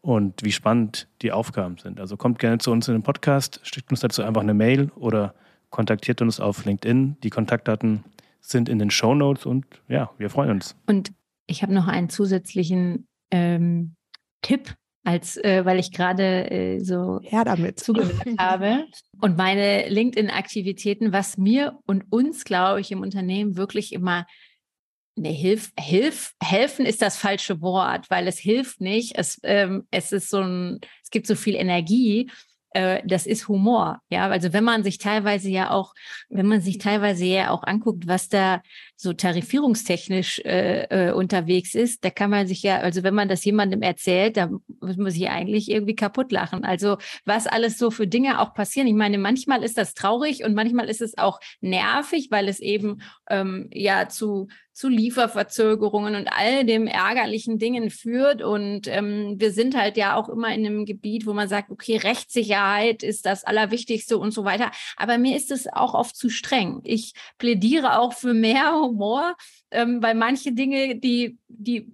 und wie spannend die Aufgaben sind. Also kommt gerne zu uns in den Podcast, schickt uns dazu einfach eine Mail oder kontaktiert uns auf LinkedIn. Die Kontaktdaten sind in den Show Notes und ja, wir freuen uns. Und ich habe noch einen zusätzlichen ähm, Tipp, als äh, weil ich gerade äh, so ja, damit. zugehört habe. Und meine LinkedIn-Aktivitäten, was mir und uns, glaube ich, im Unternehmen wirklich immer Ne, hilf, hilf, helfen ist das falsche Wort, weil es hilft nicht. Es, ähm, es ist so ein, es gibt so viel Energie äh, das ist Humor. Ja, also wenn man sich teilweise ja auch, wenn man sich teilweise ja auch anguckt, was da so tarifierungstechnisch äh, äh, unterwegs ist, da kann man sich ja, also wenn man das jemandem erzählt, da muss man sich eigentlich irgendwie kaputt lachen. Also was alles so für Dinge auch passieren. Ich meine, manchmal ist das traurig und manchmal ist es auch nervig, weil es eben ähm, ja zu zu Lieferverzögerungen und all dem ärgerlichen Dingen führt. Und ähm, wir sind halt ja auch immer in einem Gebiet, wo man sagt, okay, Rechtssicherheit ist das Allerwichtigste und so weiter. Aber mir ist es auch oft zu streng. Ich plädiere auch für mehr Humor, ähm, weil manche Dinge, die, die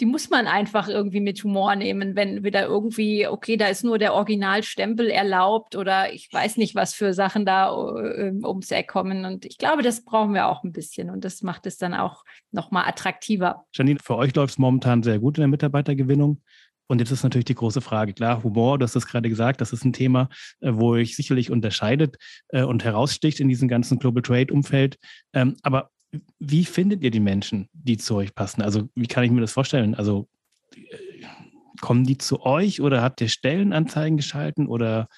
die muss man einfach irgendwie mit Humor nehmen, wenn wieder irgendwie, okay, da ist nur der Originalstempel erlaubt oder ich weiß nicht, was für Sachen da äh, ums Eck kommen. Und ich glaube, das brauchen wir auch ein bisschen und das macht es dann auch nochmal attraktiver. Janine, für euch läuft es momentan sehr gut in der Mitarbeitergewinnung. Und jetzt ist natürlich die große Frage, klar, Humor, du hast das gerade gesagt, das ist ein Thema, äh, wo euch sicherlich unterscheidet äh, und heraussticht in diesem ganzen Global Trade-Umfeld. Ähm, aber wie findet ihr die Menschen, die zu euch passen? Also wie kann ich mir das vorstellen? Also äh, kommen die zu euch oder habt ihr Stellenanzeigen geschalten oder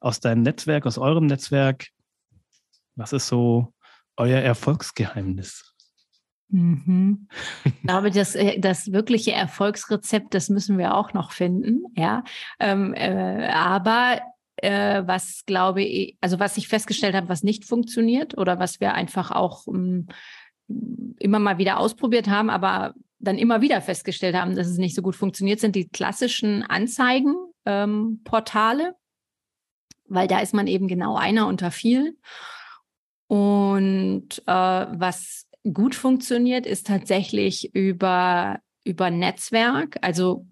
aus deinem Netzwerk, aus eurem Netzwerk? Was ist so euer Erfolgsgeheimnis? Mhm. Ich glaube, das, äh, das wirkliche Erfolgsrezept, das müssen wir auch noch finden, ja. Ähm, äh, aber äh, was glaube ich, also was ich festgestellt habe, was nicht funktioniert oder was wir einfach auch um, ähm, immer mal wieder ausprobiert haben, aber dann immer wieder festgestellt haben, dass es nicht so gut funktioniert, sind die klassischen Anzeigenportale, ähm, weil da ist man eben genau einer unter vielen. Und äh, was gut funktioniert, ist tatsächlich über, über Netzwerk. Also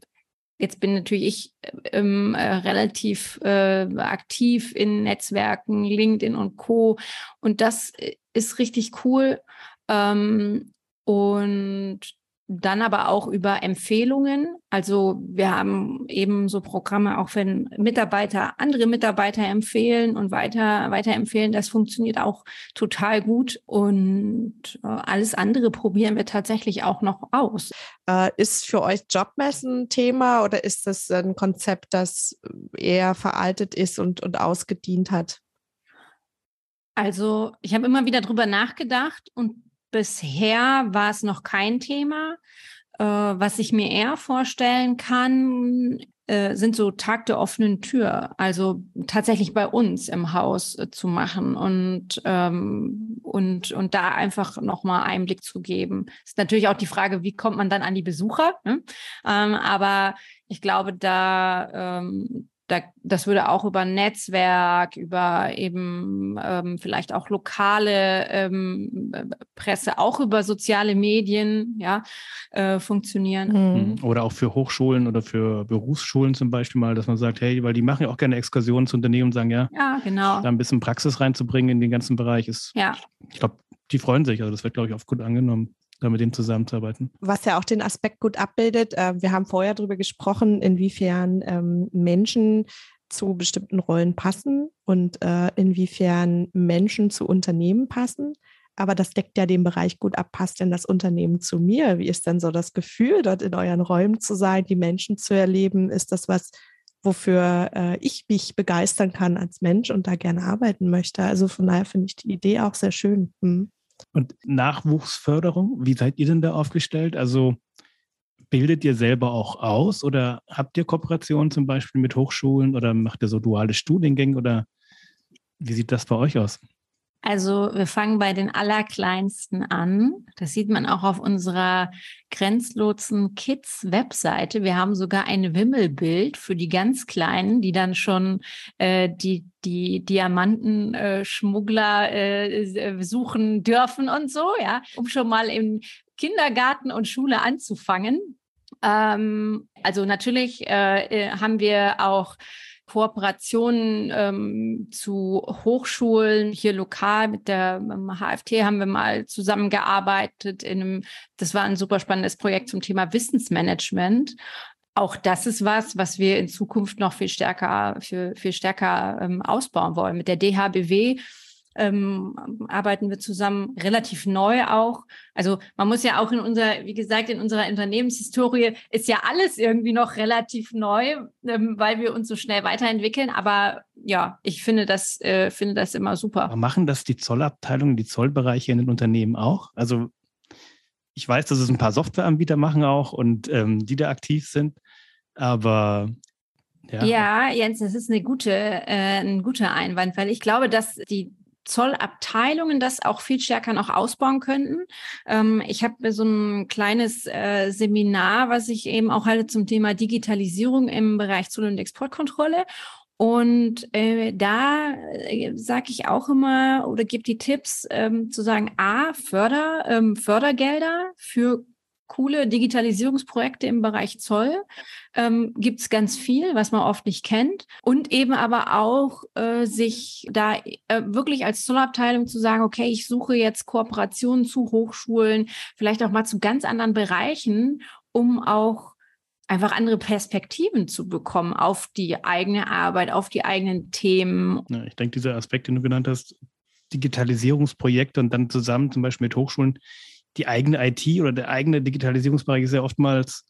Jetzt bin natürlich ich ähm, äh, relativ äh, aktiv in Netzwerken, LinkedIn und Co. Und das äh, ist richtig cool. Ähm, und dann aber auch über Empfehlungen. Also wir haben eben so Programme, auch wenn Mitarbeiter andere Mitarbeiter empfehlen und weiter weiterempfehlen. Das funktioniert auch total gut. Und äh, alles andere probieren wir tatsächlich auch noch aus. Äh, ist für euch Jobmessen ein Thema oder ist das ein Konzept, das eher veraltet ist und, und ausgedient hat? Also ich habe immer wieder drüber nachgedacht und Bisher war es noch kein Thema. Äh, was ich mir eher vorstellen kann, äh, sind so Tag der offenen Tür, also tatsächlich bei uns im Haus äh, zu machen und, ähm, und, und da einfach nochmal Einblick zu geben. Ist natürlich auch die Frage, wie kommt man dann an die Besucher? Ne? Ähm, aber ich glaube, da, ähm, da, das würde auch über Netzwerk, über eben ähm, vielleicht auch lokale ähm, Presse, auch über soziale Medien, ja, äh, funktionieren. Mhm. mhm. Oder auch für Hochschulen oder für Berufsschulen zum Beispiel mal, dass man sagt, hey, weil die machen ja auch gerne Exkursionen zu Unternehmen und sagen, ja, ja genau. da ein bisschen Praxis reinzubringen in den ganzen Bereich ist, ja. ich glaube, die freuen sich. Also das wird, glaube ich, oft gut angenommen da mit denen zusammenzuarbeiten. Was ja auch den Aspekt gut abbildet, äh, wir haben vorher darüber gesprochen, inwiefern ähm, Menschen zu bestimmten Rollen passen und äh, inwiefern Menschen zu Unternehmen passen. Aber das deckt ja den Bereich gut ab. Passt denn das Unternehmen zu mir? Wie ist denn so das Gefühl, dort in euren Räumen zu sein, die Menschen zu erleben? Ist das was, wofür äh, ich mich begeistern kann als Mensch und da gerne arbeiten möchte? Also von daher finde ich die Idee auch sehr schön. Hm. Und Nachwuchsförderung, wie seid ihr denn da aufgestellt? Also bildet ihr selber auch aus oder habt ihr Kooperationen zum Beispiel mit Hochschulen oder macht ihr so duale Studiengänge oder wie sieht das bei euch aus? Also wir fangen bei den Allerkleinsten an. Das sieht man auch auf unserer Grenzlotsen Kids Webseite. Wir haben sogar ein Wimmelbild für die ganz Kleinen, die dann schon äh, die, die Diamantenschmuggler äh, äh, suchen dürfen und so, ja, um schon mal im Kindergarten und Schule anzufangen. Ähm, also natürlich äh, äh haben wir auch Kooperationen ähm, zu Hochschulen hier lokal mit der HFT haben wir mal zusammengearbeitet in einem, das war ein super spannendes Projekt zum Thema Wissensmanagement. Auch das ist was, was wir in Zukunft noch viel stärker, viel, viel stärker ähm, ausbauen wollen. Mit der DHBW ähm, arbeiten wir zusammen relativ neu auch. Also man muss ja auch in unserer, wie gesagt, in unserer Unternehmenshistorie ist ja alles irgendwie noch relativ neu, ähm, weil wir uns so schnell weiterentwickeln. Aber ja, ich finde das, äh, finde das immer super. Aber machen das die Zollabteilungen, die Zollbereiche in den Unternehmen auch? Also ich weiß, dass es ein paar Softwareanbieter machen auch und ähm, die da aktiv sind. Aber ja. ja, Jens, das ist eine gute, äh, ein guter Einwand, weil ich glaube, dass die Zollabteilungen das auch viel stärker noch ausbauen könnten. Ähm, ich habe so ein kleines äh, Seminar, was ich eben auch halte zum Thema Digitalisierung im Bereich Zoll- und Exportkontrolle. Und äh, da äh, sage ich auch immer oder gebe die Tipps ähm, zu sagen, a, Förder, ähm, Fördergelder für coole Digitalisierungsprojekte im Bereich Zoll. Ähm, Gibt es ganz viel, was man oft nicht kennt. Und eben aber auch äh, sich da äh, wirklich als Zollabteilung zu sagen, okay, ich suche jetzt Kooperationen zu Hochschulen, vielleicht auch mal zu ganz anderen Bereichen, um auch einfach andere Perspektiven zu bekommen auf die eigene Arbeit, auf die eigenen Themen. Ja, ich denke, dieser Aspekt, den du genannt hast, Digitalisierungsprojekte und dann zusammen zum Beispiel mit Hochschulen, die eigene IT oder der eigene Digitalisierungsbereich ist ja oftmals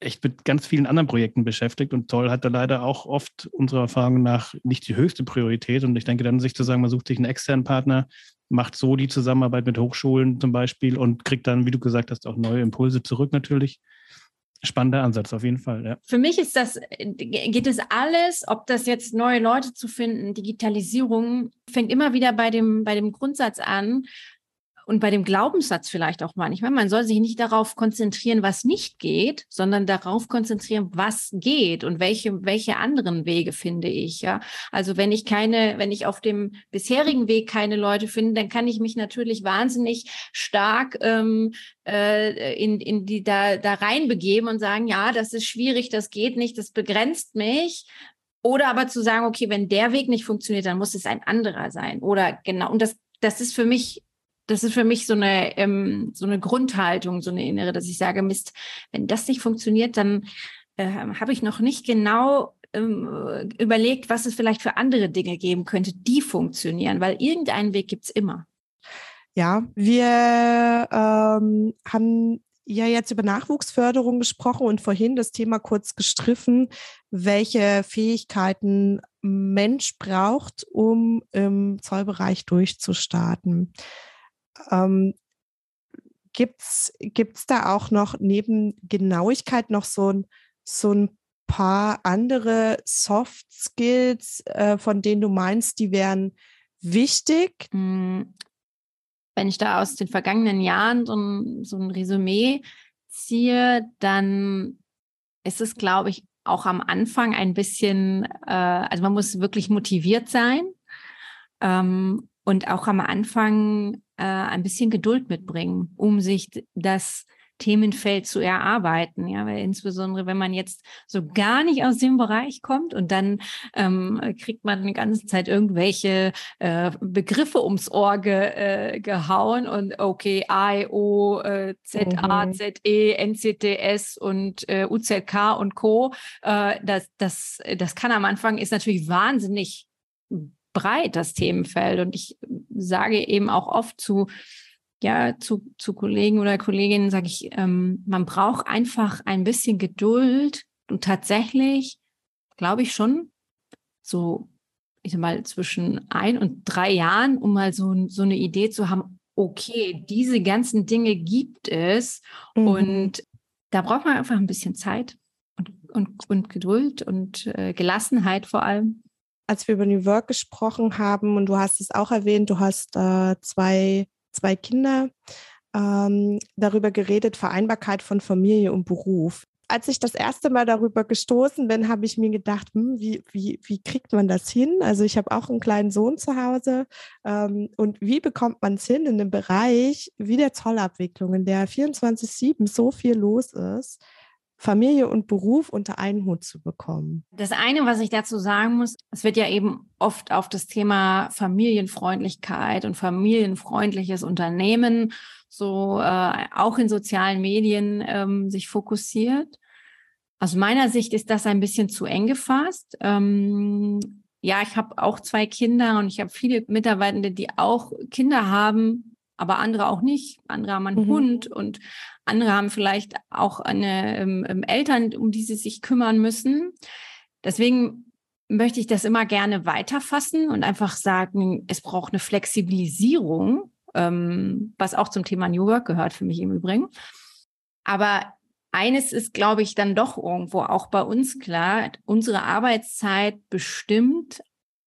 echt mit ganz vielen anderen Projekten beschäftigt und Toll hat da leider auch oft unserer Erfahrung nach nicht die höchste Priorität. Und ich denke dann, sich zu sagen, man sucht sich einen externen Partner, macht so die Zusammenarbeit mit Hochschulen zum Beispiel und kriegt dann, wie du gesagt hast, auch neue Impulse zurück natürlich. Spannender Ansatz auf jeden Fall. Ja. Für mich ist das, geht es alles, ob das jetzt neue Leute zu finden, Digitalisierung fängt immer wieder bei dem, bei dem Grundsatz an, und bei dem Glaubenssatz vielleicht auch manchmal, man soll sich nicht darauf konzentrieren, was nicht geht, sondern darauf konzentrieren, was geht und welche, welche anderen Wege finde ich, ja. Also wenn ich keine, wenn ich auf dem bisherigen Weg keine Leute finde, dann kann ich mich natürlich wahnsinnig stark ähm, äh, in, in die da, da reinbegeben und sagen, ja, das ist schwierig, das geht nicht, das begrenzt mich. Oder aber zu sagen, okay, wenn der Weg nicht funktioniert, dann muss es ein anderer sein. Oder genau, und das, das ist für mich das ist für mich so eine, ähm, so eine Grundhaltung, so eine innere, dass ich sage, Mist, wenn das nicht funktioniert, dann äh, habe ich noch nicht genau ähm, überlegt, was es vielleicht für andere Dinge geben könnte, die funktionieren, weil irgendeinen Weg gibt es immer. Ja, wir ähm, haben ja jetzt über Nachwuchsförderung gesprochen und vorhin das Thema kurz gestriffen, welche Fähigkeiten Mensch braucht, um im Zollbereich durchzustarten. Ähm, Gibt es da auch noch neben Genauigkeit noch so ein, so ein paar andere Soft Skills, äh, von denen du meinst, die wären wichtig? Hm, wenn ich da aus den vergangenen Jahren so ein, so ein Resümee ziehe, dann ist es, glaube ich, auch am Anfang ein bisschen, äh, also man muss wirklich motiviert sein ähm, und auch am Anfang äh, ein bisschen Geduld mitbringen, um sich das Themenfeld zu erarbeiten. Ja, weil insbesondere, wenn man jetzt so gar nicht aus dem Bereich kommt und dann ähm, kriegt man die ganze Zeit irgendwelche äh, Begriffe ums Ohr ge, äh, gehauen und okay, I, O, äh, Z, A, mhm. Z, E, NCTS und äh, UZK und Co. Äh, das, das, das kann am Anfang ist natürlich wahnsinnig breit, das Themenfeld. Und ich sage eben auch oft zu ja, zu, zu Kollegen oder Kolleginnen sage ich, ähm, man braucht einfach ein bisschen Geduld und tatsächlich glaube ich schon so, ich sag mal, zwischen ein und drei Jahren, um mal so, so eine Idee zu haben, okay, diese ganzen Dinge gibt es mhm. und da braucht man einfach ein bisschen Zeit und, und, und Geduld und äh, Gelassenheit vor allem. Als wir über New Work gesprochen haben und du hast es auch erwähnt, du hast äh, zwei zwei Kinder, ähm, darüber geredet, Vereinbarkeit von Familie und Beruf. Als ich das erste Mal darüber gestoßen bin, habe ich mir gedacht, hm, wie, wie, wie kriegt man das hin? Also ich habe auch einen kleinen Sohn zu Hause. Ähm, und wie bekommt man es hin in einem Bereich wie der Zollabwicklung, in der 24-7 so viel los ist? Familie und Beruf unter einen Hut zu bekommen? Das eine, was ich dazu sagen muss, es wird ja eben oft auf das Thema Familienfreundlichkeit und familienfreundliches Unternehmen so äh, auch in sozialen Medien ähm, sich fokussiert. Aus meiner Sicht ist das ein bisschen zu eng gefasst. Ähm, ja, ich habe auch zwei Kinder und ich habe viele Mitarbeitende, die auch Kinder haben, aber andere auch nicht. Andere haben einen mhm. Hund und andere haben vielleicht auch eine ähm, ähm, Eltern, um die sie sich kümmern müssen. Deswegen möchte ich das immer gerne weiterfassen und einfach sagen, es braucht eine Flexibilisierung, ähm, was auch zum Thema New Work gehört für mich im Übrigen. Aber eines ist, glaube ich, dann doch irgendwo auch bei uns klar, unsere Arbeitszeit bestimmt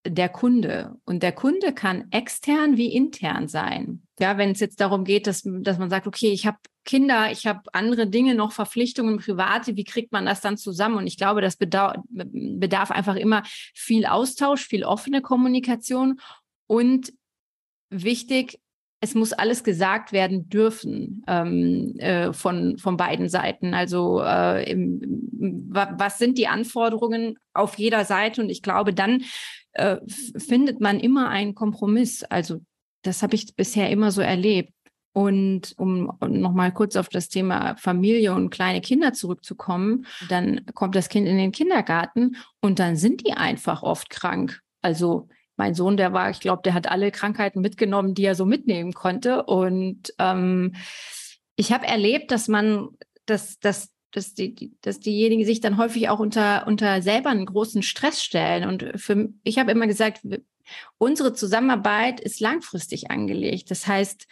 der Kunde. Und der Kunde kann extern wie intern sein. Ja, wenn es jetzt darum geht, dass, dass man sagt, okay, ich habe Kinder, ich habe andere Dinge noch, Verpflichtungen, private, wie kriegt man das dann zusammen? Und ich glaube, das bedarf, einfach immer viel Austausch, viel offene Kommunikation und wichtig, es muss alles gesagt werden dürfen ähm, äh, von, von beiden Seiten. Also äh, im, was sind die Anforderungen auf jeder Seite? Und ich glaube, dann äh, findet man immer einen Kompromiss. Also das habe ich bisher immer so erlebt. Und um nochmal kurz auf das Thema Familie und kleine Kinder zurückzukommen, dann kommt das Kind in den Kindergarten und dann sind die einfach oft krank. Also mein Sohn, der war, ich glaube, der hat alle Krankheiten mitgenommen, die er so mitnehmen konnte. Und ähm, ich habe erlebt, dass man, dass, dass dass, die, dass diejenigen sich dann häufig auch unter, unter selber einen großen Stress stellen. Und für, ich habe immer gesagt, unsere Zusammenarbeit ist langfristig angelegt. Das heißt,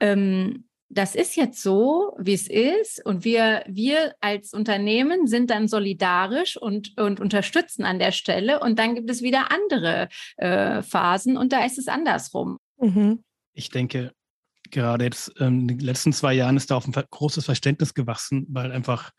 ähm, das ist jetzt so, wie es ist. Und wir, wir als Unternehmen sind dann solidarisch und, und unterstützen an der Stelle. Und dann gibt es wieder andere äh, Phasen und da ist es andersrum. Mhm. Ich denke, gerade jetzt ähm, in den letzten zwei Jahren ist da auf ein großes Verständnis gewachsen, weil einfach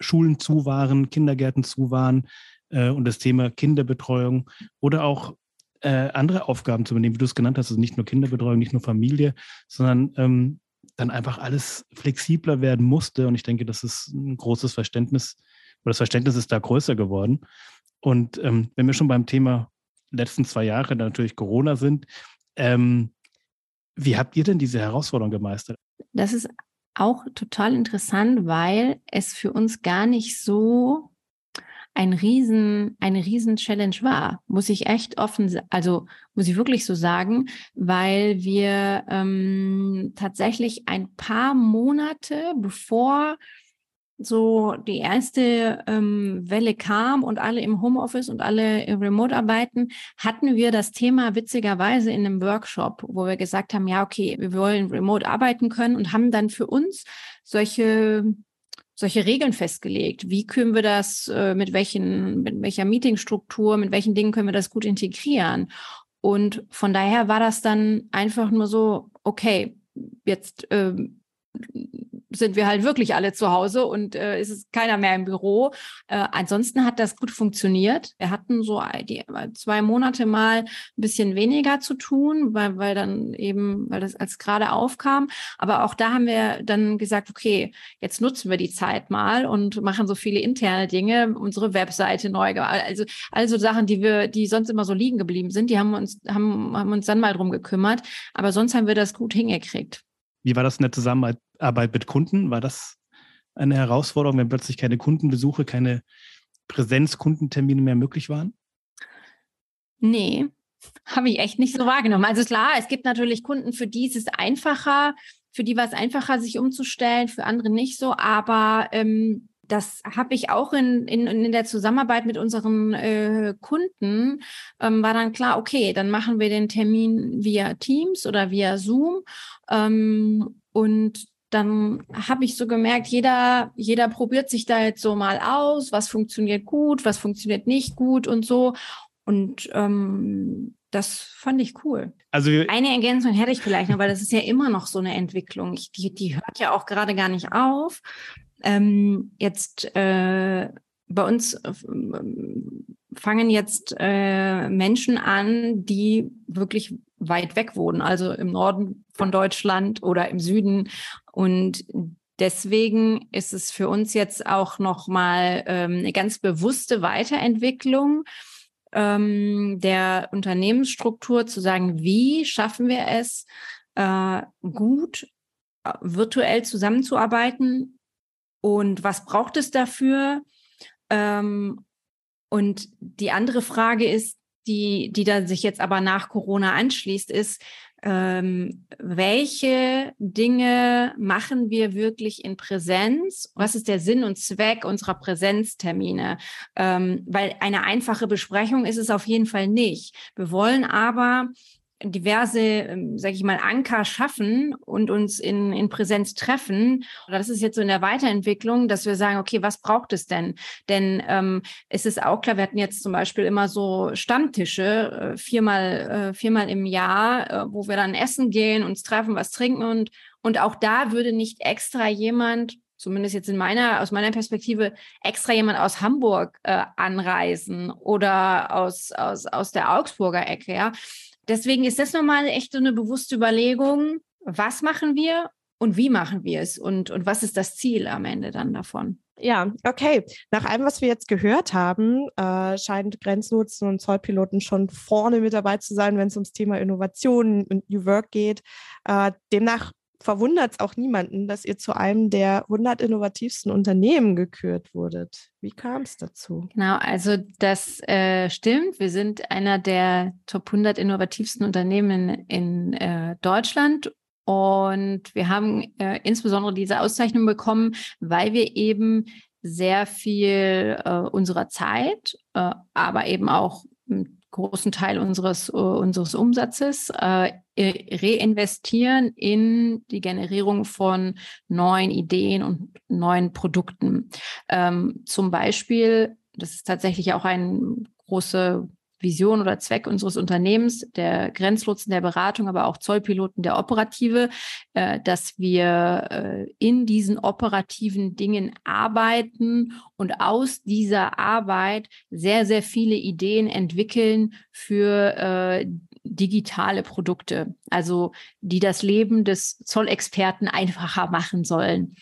Schulen zu waren, Kindergärten zu waren äh, und das Thema Kinderbetreuung oder auch äh, andere Aufgaben zu übernehmen, wie du es genannt hast, also nicht nur Kinderbetreuung, nicht nur Familie, sondern ähm, dann einfach alles flexibler werden musste. Und ich denke, das ist ein großes Verständnis, oder das Verständnis ist da größer geworden. Und ähm, wenn wir schon beim Thema letzten zwei Jahre, natürlich Corona sind, ähm, wie habt ihr denn diese Herausforderung gemeistert? Das ist auch total interessant, weil es für uns gar nicht so ein riesen, eine riesen Challenge war, muss ich echt offen, also muss ich wirklich so sagen, weil wir ähm, tatsächlich ein paar Monate bevor so die erste ähm, Welle kam und alle im Homeoffice und alle remote arbeiten, hatten wir das Thema witzigerweise in einem Workshop, wo wir gesagt haben, ja, okay, wir wollen remote arbeiten können und haben dann für uns solche solche Regeln festgelegt. Wie können wir das, äh, mit welchen, mit welcher Meetingstruktur, mit welchen Dingen können wir das gut integrieren? Und von daher war das dann einfach nur so, okay, jetzt äh, sind wir halt wirklich alle zu Hause und äh, ist es keiner mehr im Büro. Äh, ansonsten hat das gut funktioniert. Wir hatten so die, zwei Monate mal ein bisschen weniger zu tun, weil, weil dann eben, weil das als gerade aufkam. Aber auch da haben wir dann gesagt, okay, jetzt nutzen wir die Zeit mal und machen so viele interne Dinge, unsere Webseite neu, also also Sachen, die wir, die sonst immer so liegen geblieben sind, die haben uns haben, haben uns dann mal drum gekümmert. Aber sonst haben wir das gut hingekriegt. Wie war das in der Zusammenarbeit mit Kunden? War das eine Herausforderung, wenn plötzlich keine Kundenbesuche, keine Präsenzkundentermine mehr möglich waren? Nee, habe ich echt nicht so wahrgenommen. Also klar, es gibt natürlich Kunden, für die ist es einfacher, für die war es einfacher, sich umzustellen, für andere nicht so. Aber ähm, das habe ich auch in, in, in der Zusammenarbeit mit unseren äh, Kunden, ähm, war dann klar, okay, dann machen wir den Termin via Teams oder via Zoom. Ähm, und dann habe ich so gemerkt, jeder, jeder probiert sich da jetzt so mal aus, was funktioniert gut, was funktioniert nicht gut und so. Und ähm, das fand ich cool. Also eine Ergänzung hätte ich vielleicht noch, weil das ist ja immer noch so eine Entwicklung. Ich, die, die hört ja auch gerade gar nicht auf ähm, jetzt äh, bei uns äh, fangen jetzt äh, Menschen an, die wirklich weit weg wohnen, also im Norden von Deutschland oder im Süden. Und deswegen ist es für uns jetzt auch nochmal ähm, eine ganz bewusste Weiterentwicklung ähm, der Unternehmensstruktur zu sagen, wie schaffen wir es, äh, gut äh, virtuell zusammenzuarbeiten und was braucht es dafür? Ähm, und die andere Frage ist, die, die da sich jetzt aber nach Corona anschließt, ist, ähm, welche Dinge machen wir wirklich in Präsenz? Was ist der Sinn und Zweck unserer Präsenztermine? Ähm, weil eine einfache Besprechung ist es auf jeden Fall nicht. Wir wollen aber diverse, ähm, sage ich mal, Anker schaffen und uns in, in Präsenz treffen. Das ist jetzt so in der Weiterentwicklung, dass wir sagen, okay, was braucht es denn? Denn ähm, es ist auch klar, wir hatten jetzt zum Beispiel immer so Stammtische, äh, viermal, äh, viermal im Jahr, äh, wo wir dann essen gehen, uns treffen, was trinken und, und auch da würde nicht extra jemand zumindest jetzt in meiner, aus meiner Perspektive, extra jemand aus Hamburg äh, anreisen oder aus, aus, aus der Augsburger Ecke, ja. Deswegen ist das nochmal echt so eine bewusste Überlegung, was machen wir und wie machen wir es und, und was ist das Ziel am Ende dann davon? Ja, okay. Nach allem, was wir jetzt gehört haben, äh, scheint Grenznutzen und Zollpiloten schon vorne mit dabei zu sein, wenn es ums Thema Innovation und New Work geht. Äh, demnach verwundert es auch niemanden, dass ihr zu einem der 100 innovativsten Unternehmen gekürt wurdet. Wie kam es dazu? Genau, also das äh, stimmt. Wir sind einer der Top 100 innovativsten Unternehmen in, äh, Deutschland und wir haben äh, insbesondere diese Auszeichnung bekommen, weil wir eben sehr viel äh, unserer Zeit, äh, aber eben auch großen Teil unseres, uh, unseres Umsatzes äh, reinvestieren in die Generierung von neuen Ideen und neuen Produkten. Ähm, zum Beispiel, das ist tatsächlich auch eine große Vision oder Zweck unseres Unternehmens, der Grenzlotsen der Beratung, aber auch Zollpiloten der Operative, äh, dass wir äh, in diesen operativen Dingen arbeiten und aus dieser Arbeit sehr, sehr viele Ideen entwickeln für äh, digitale Produkte, also die das Leben des Zollexperten einfacher machen sollen.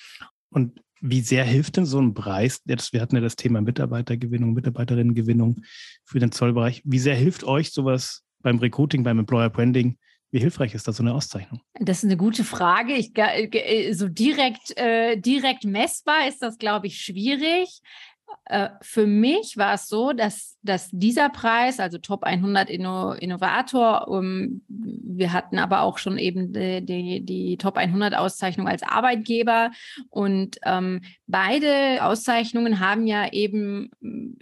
Und wie sehr hilft denn so ein Preis? Jetzt, wir hatten ja das Thema Mitarbeitergewinnung, Mitarbeiterinnengewinnung für den Zollbereich. Wie sehr hilft euch sowas beim Recruiting, beim Employer Branding? Wie hilfreich ist da so eine Auszeichnung? Das ist eine gute Frage. Ich, so direkt, äh, direkt messbar ist das, glaube ich, schwierig. Äh, für mich war es so, dass, dass dieser Preis, also Top 100 Inno, Innovator, um, wir hatten aber auch schon eben die, die, die Top 100 Auszeichnung als Arbeitgeber. Und ähm, beide Auszeichnungen haben ja eben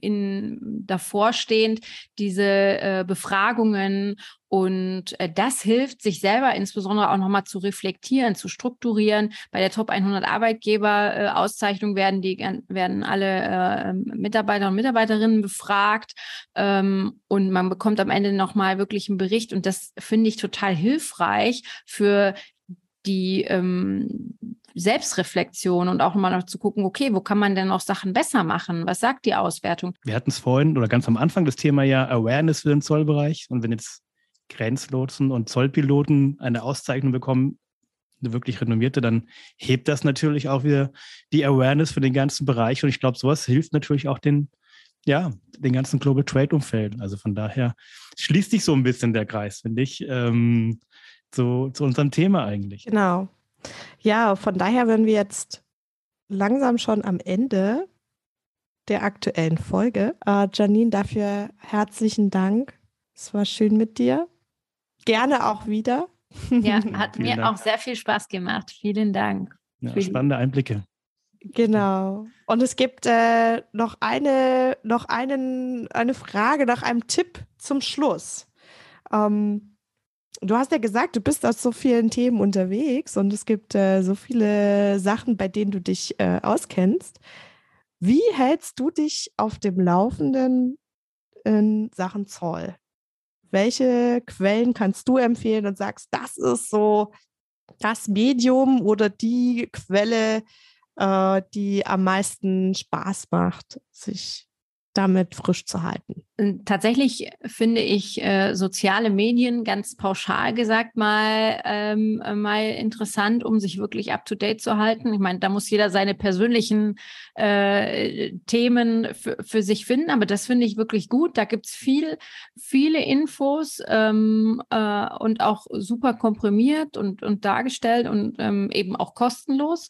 in davorstehend diese äh, Befragungen und äh, das hilft, sich selber insbesondere auch nochmal zu reflektieren, zu strukturieren. Bei der Top 100 Arbeitgeber-Auszeichnung werden die werden alle äh, Mitarbeiter und Mitarbeiterinnen befragt ähm, und man bekommt am Ende nochmal wirklich einen Bericht und das finde ich total hilfreich für die ähm, Selbstreflexion und auch immer noch zu gucken, okay, wo kann man denn noch Sachen besser machen? Was sagt die Auswertung? Wir hatten es vorhin oder ganz am Anfang das Thema ja Awareness für den Zollbereich. Und wenn jetzt Grenzlotsen und Zollpiloten eine Auszeichnung bekommen, eine wirklich renommierte, dann hebt das natürlich auch wieder die Awareness für den ganzen Bereich. Und ich glaube, sowas hilft natürlich auch den, ja, den ganzen Global Trade Umfeld. Also von daher schließt sich so ein bisschen der Kreis, finde ich, ähm, zu, zu unserem Thema eigentlich. Genau. Ja, von daher werden wir jetzt langsam schon am Ende der aktuellen Folge. Äh, Janine, dafür herzlichen Dank. Es war schön mit dir. Gerne auch wieder. Ja, hat mir Dank. auch sehr viel Spaß gemacht. Vielen Dank. Ja, spannende Einblicke. Genau. Und es gibt äh, noch eine, noch einen, eine Frage nach einem Tipp zum Schluss. Ähm, du hast ja gesagt, du bist aus so vielen Themen unterwegs und es gibt äh, so viele Sachen, bei denen du dich äh, auskennst. Wie hältst du dich auf dem Laufenden in Sachen Zoll? Welche Quellen kannst du empfehlen und sagst, das ist so das Medium oder die Quelle, äh, die am meisten Spaß macht, sich damit frisch zu halten? Tatsächlich finde ich äh, soziale Medien ganz pauschal gesagt mal, ähm, äh, mal interessant, um sich wirklich up-to-date zu halten. Ich meine, da muss jeder seine persönlichen äh, Themen für sich finden, aber das finde ich wirklich gut. Da gibt es viel, viele Infos ähm, äh, und auch super komprimiert und, und dargestellt und ähm, eben auch kostenlos.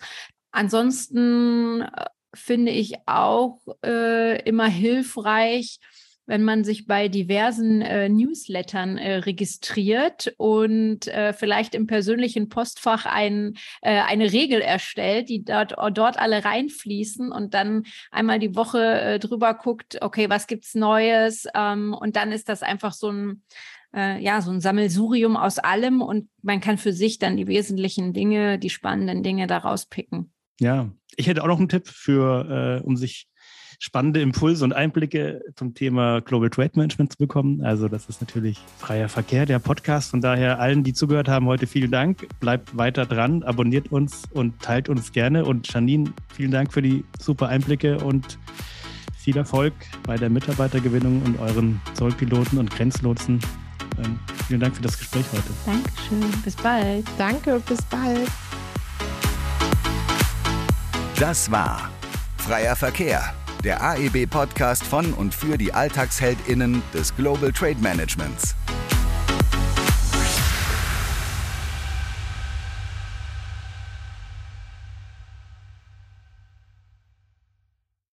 Ansonsten äh, finde ich auch äh, immer hilfreich, wenn man sich bei diversen äh, Newslettern äh, registriert und äh, vielleicht im persönlichen Postfach ein, äh, eine Regel erstellt, die dort, dort alle reinfließen und dann einmal die Woche äh, drüber guckt, okay, was gibt's Neues? Ähm, und dann ist das einfach so ein äh, ja, so ein Sammelsurium aus allem und man kann für sich dann die wesentlichen Dinge, die spannenden Dinge daraus picken. Ja, ich hätte auch noch einen Tipp für, äh, um sich spannende Impulse und Einblicke zum Thema Global Trade Management zu bekommen. Also das ist natürlich freier Verkehr, der Podcast. Von daher allen, die zugehört haben, heute vielen Dank. Bleibt weiter dran, abonniert uns und teilt uns gerne. Und Janine, vielen Dank für die super Einblicke und viel Erfolg bei der Mitarbeitergewinnung und euren Zollpiloten und Grenzlotsen. Ähm, vielen Dank für das Gespräch heute. Dankeschön. Bis bald. Danke, bis bald. Das war Freier Verkehr, der AEB-Podcast von und für die AlltagsheldInnen des Global Trade Managements.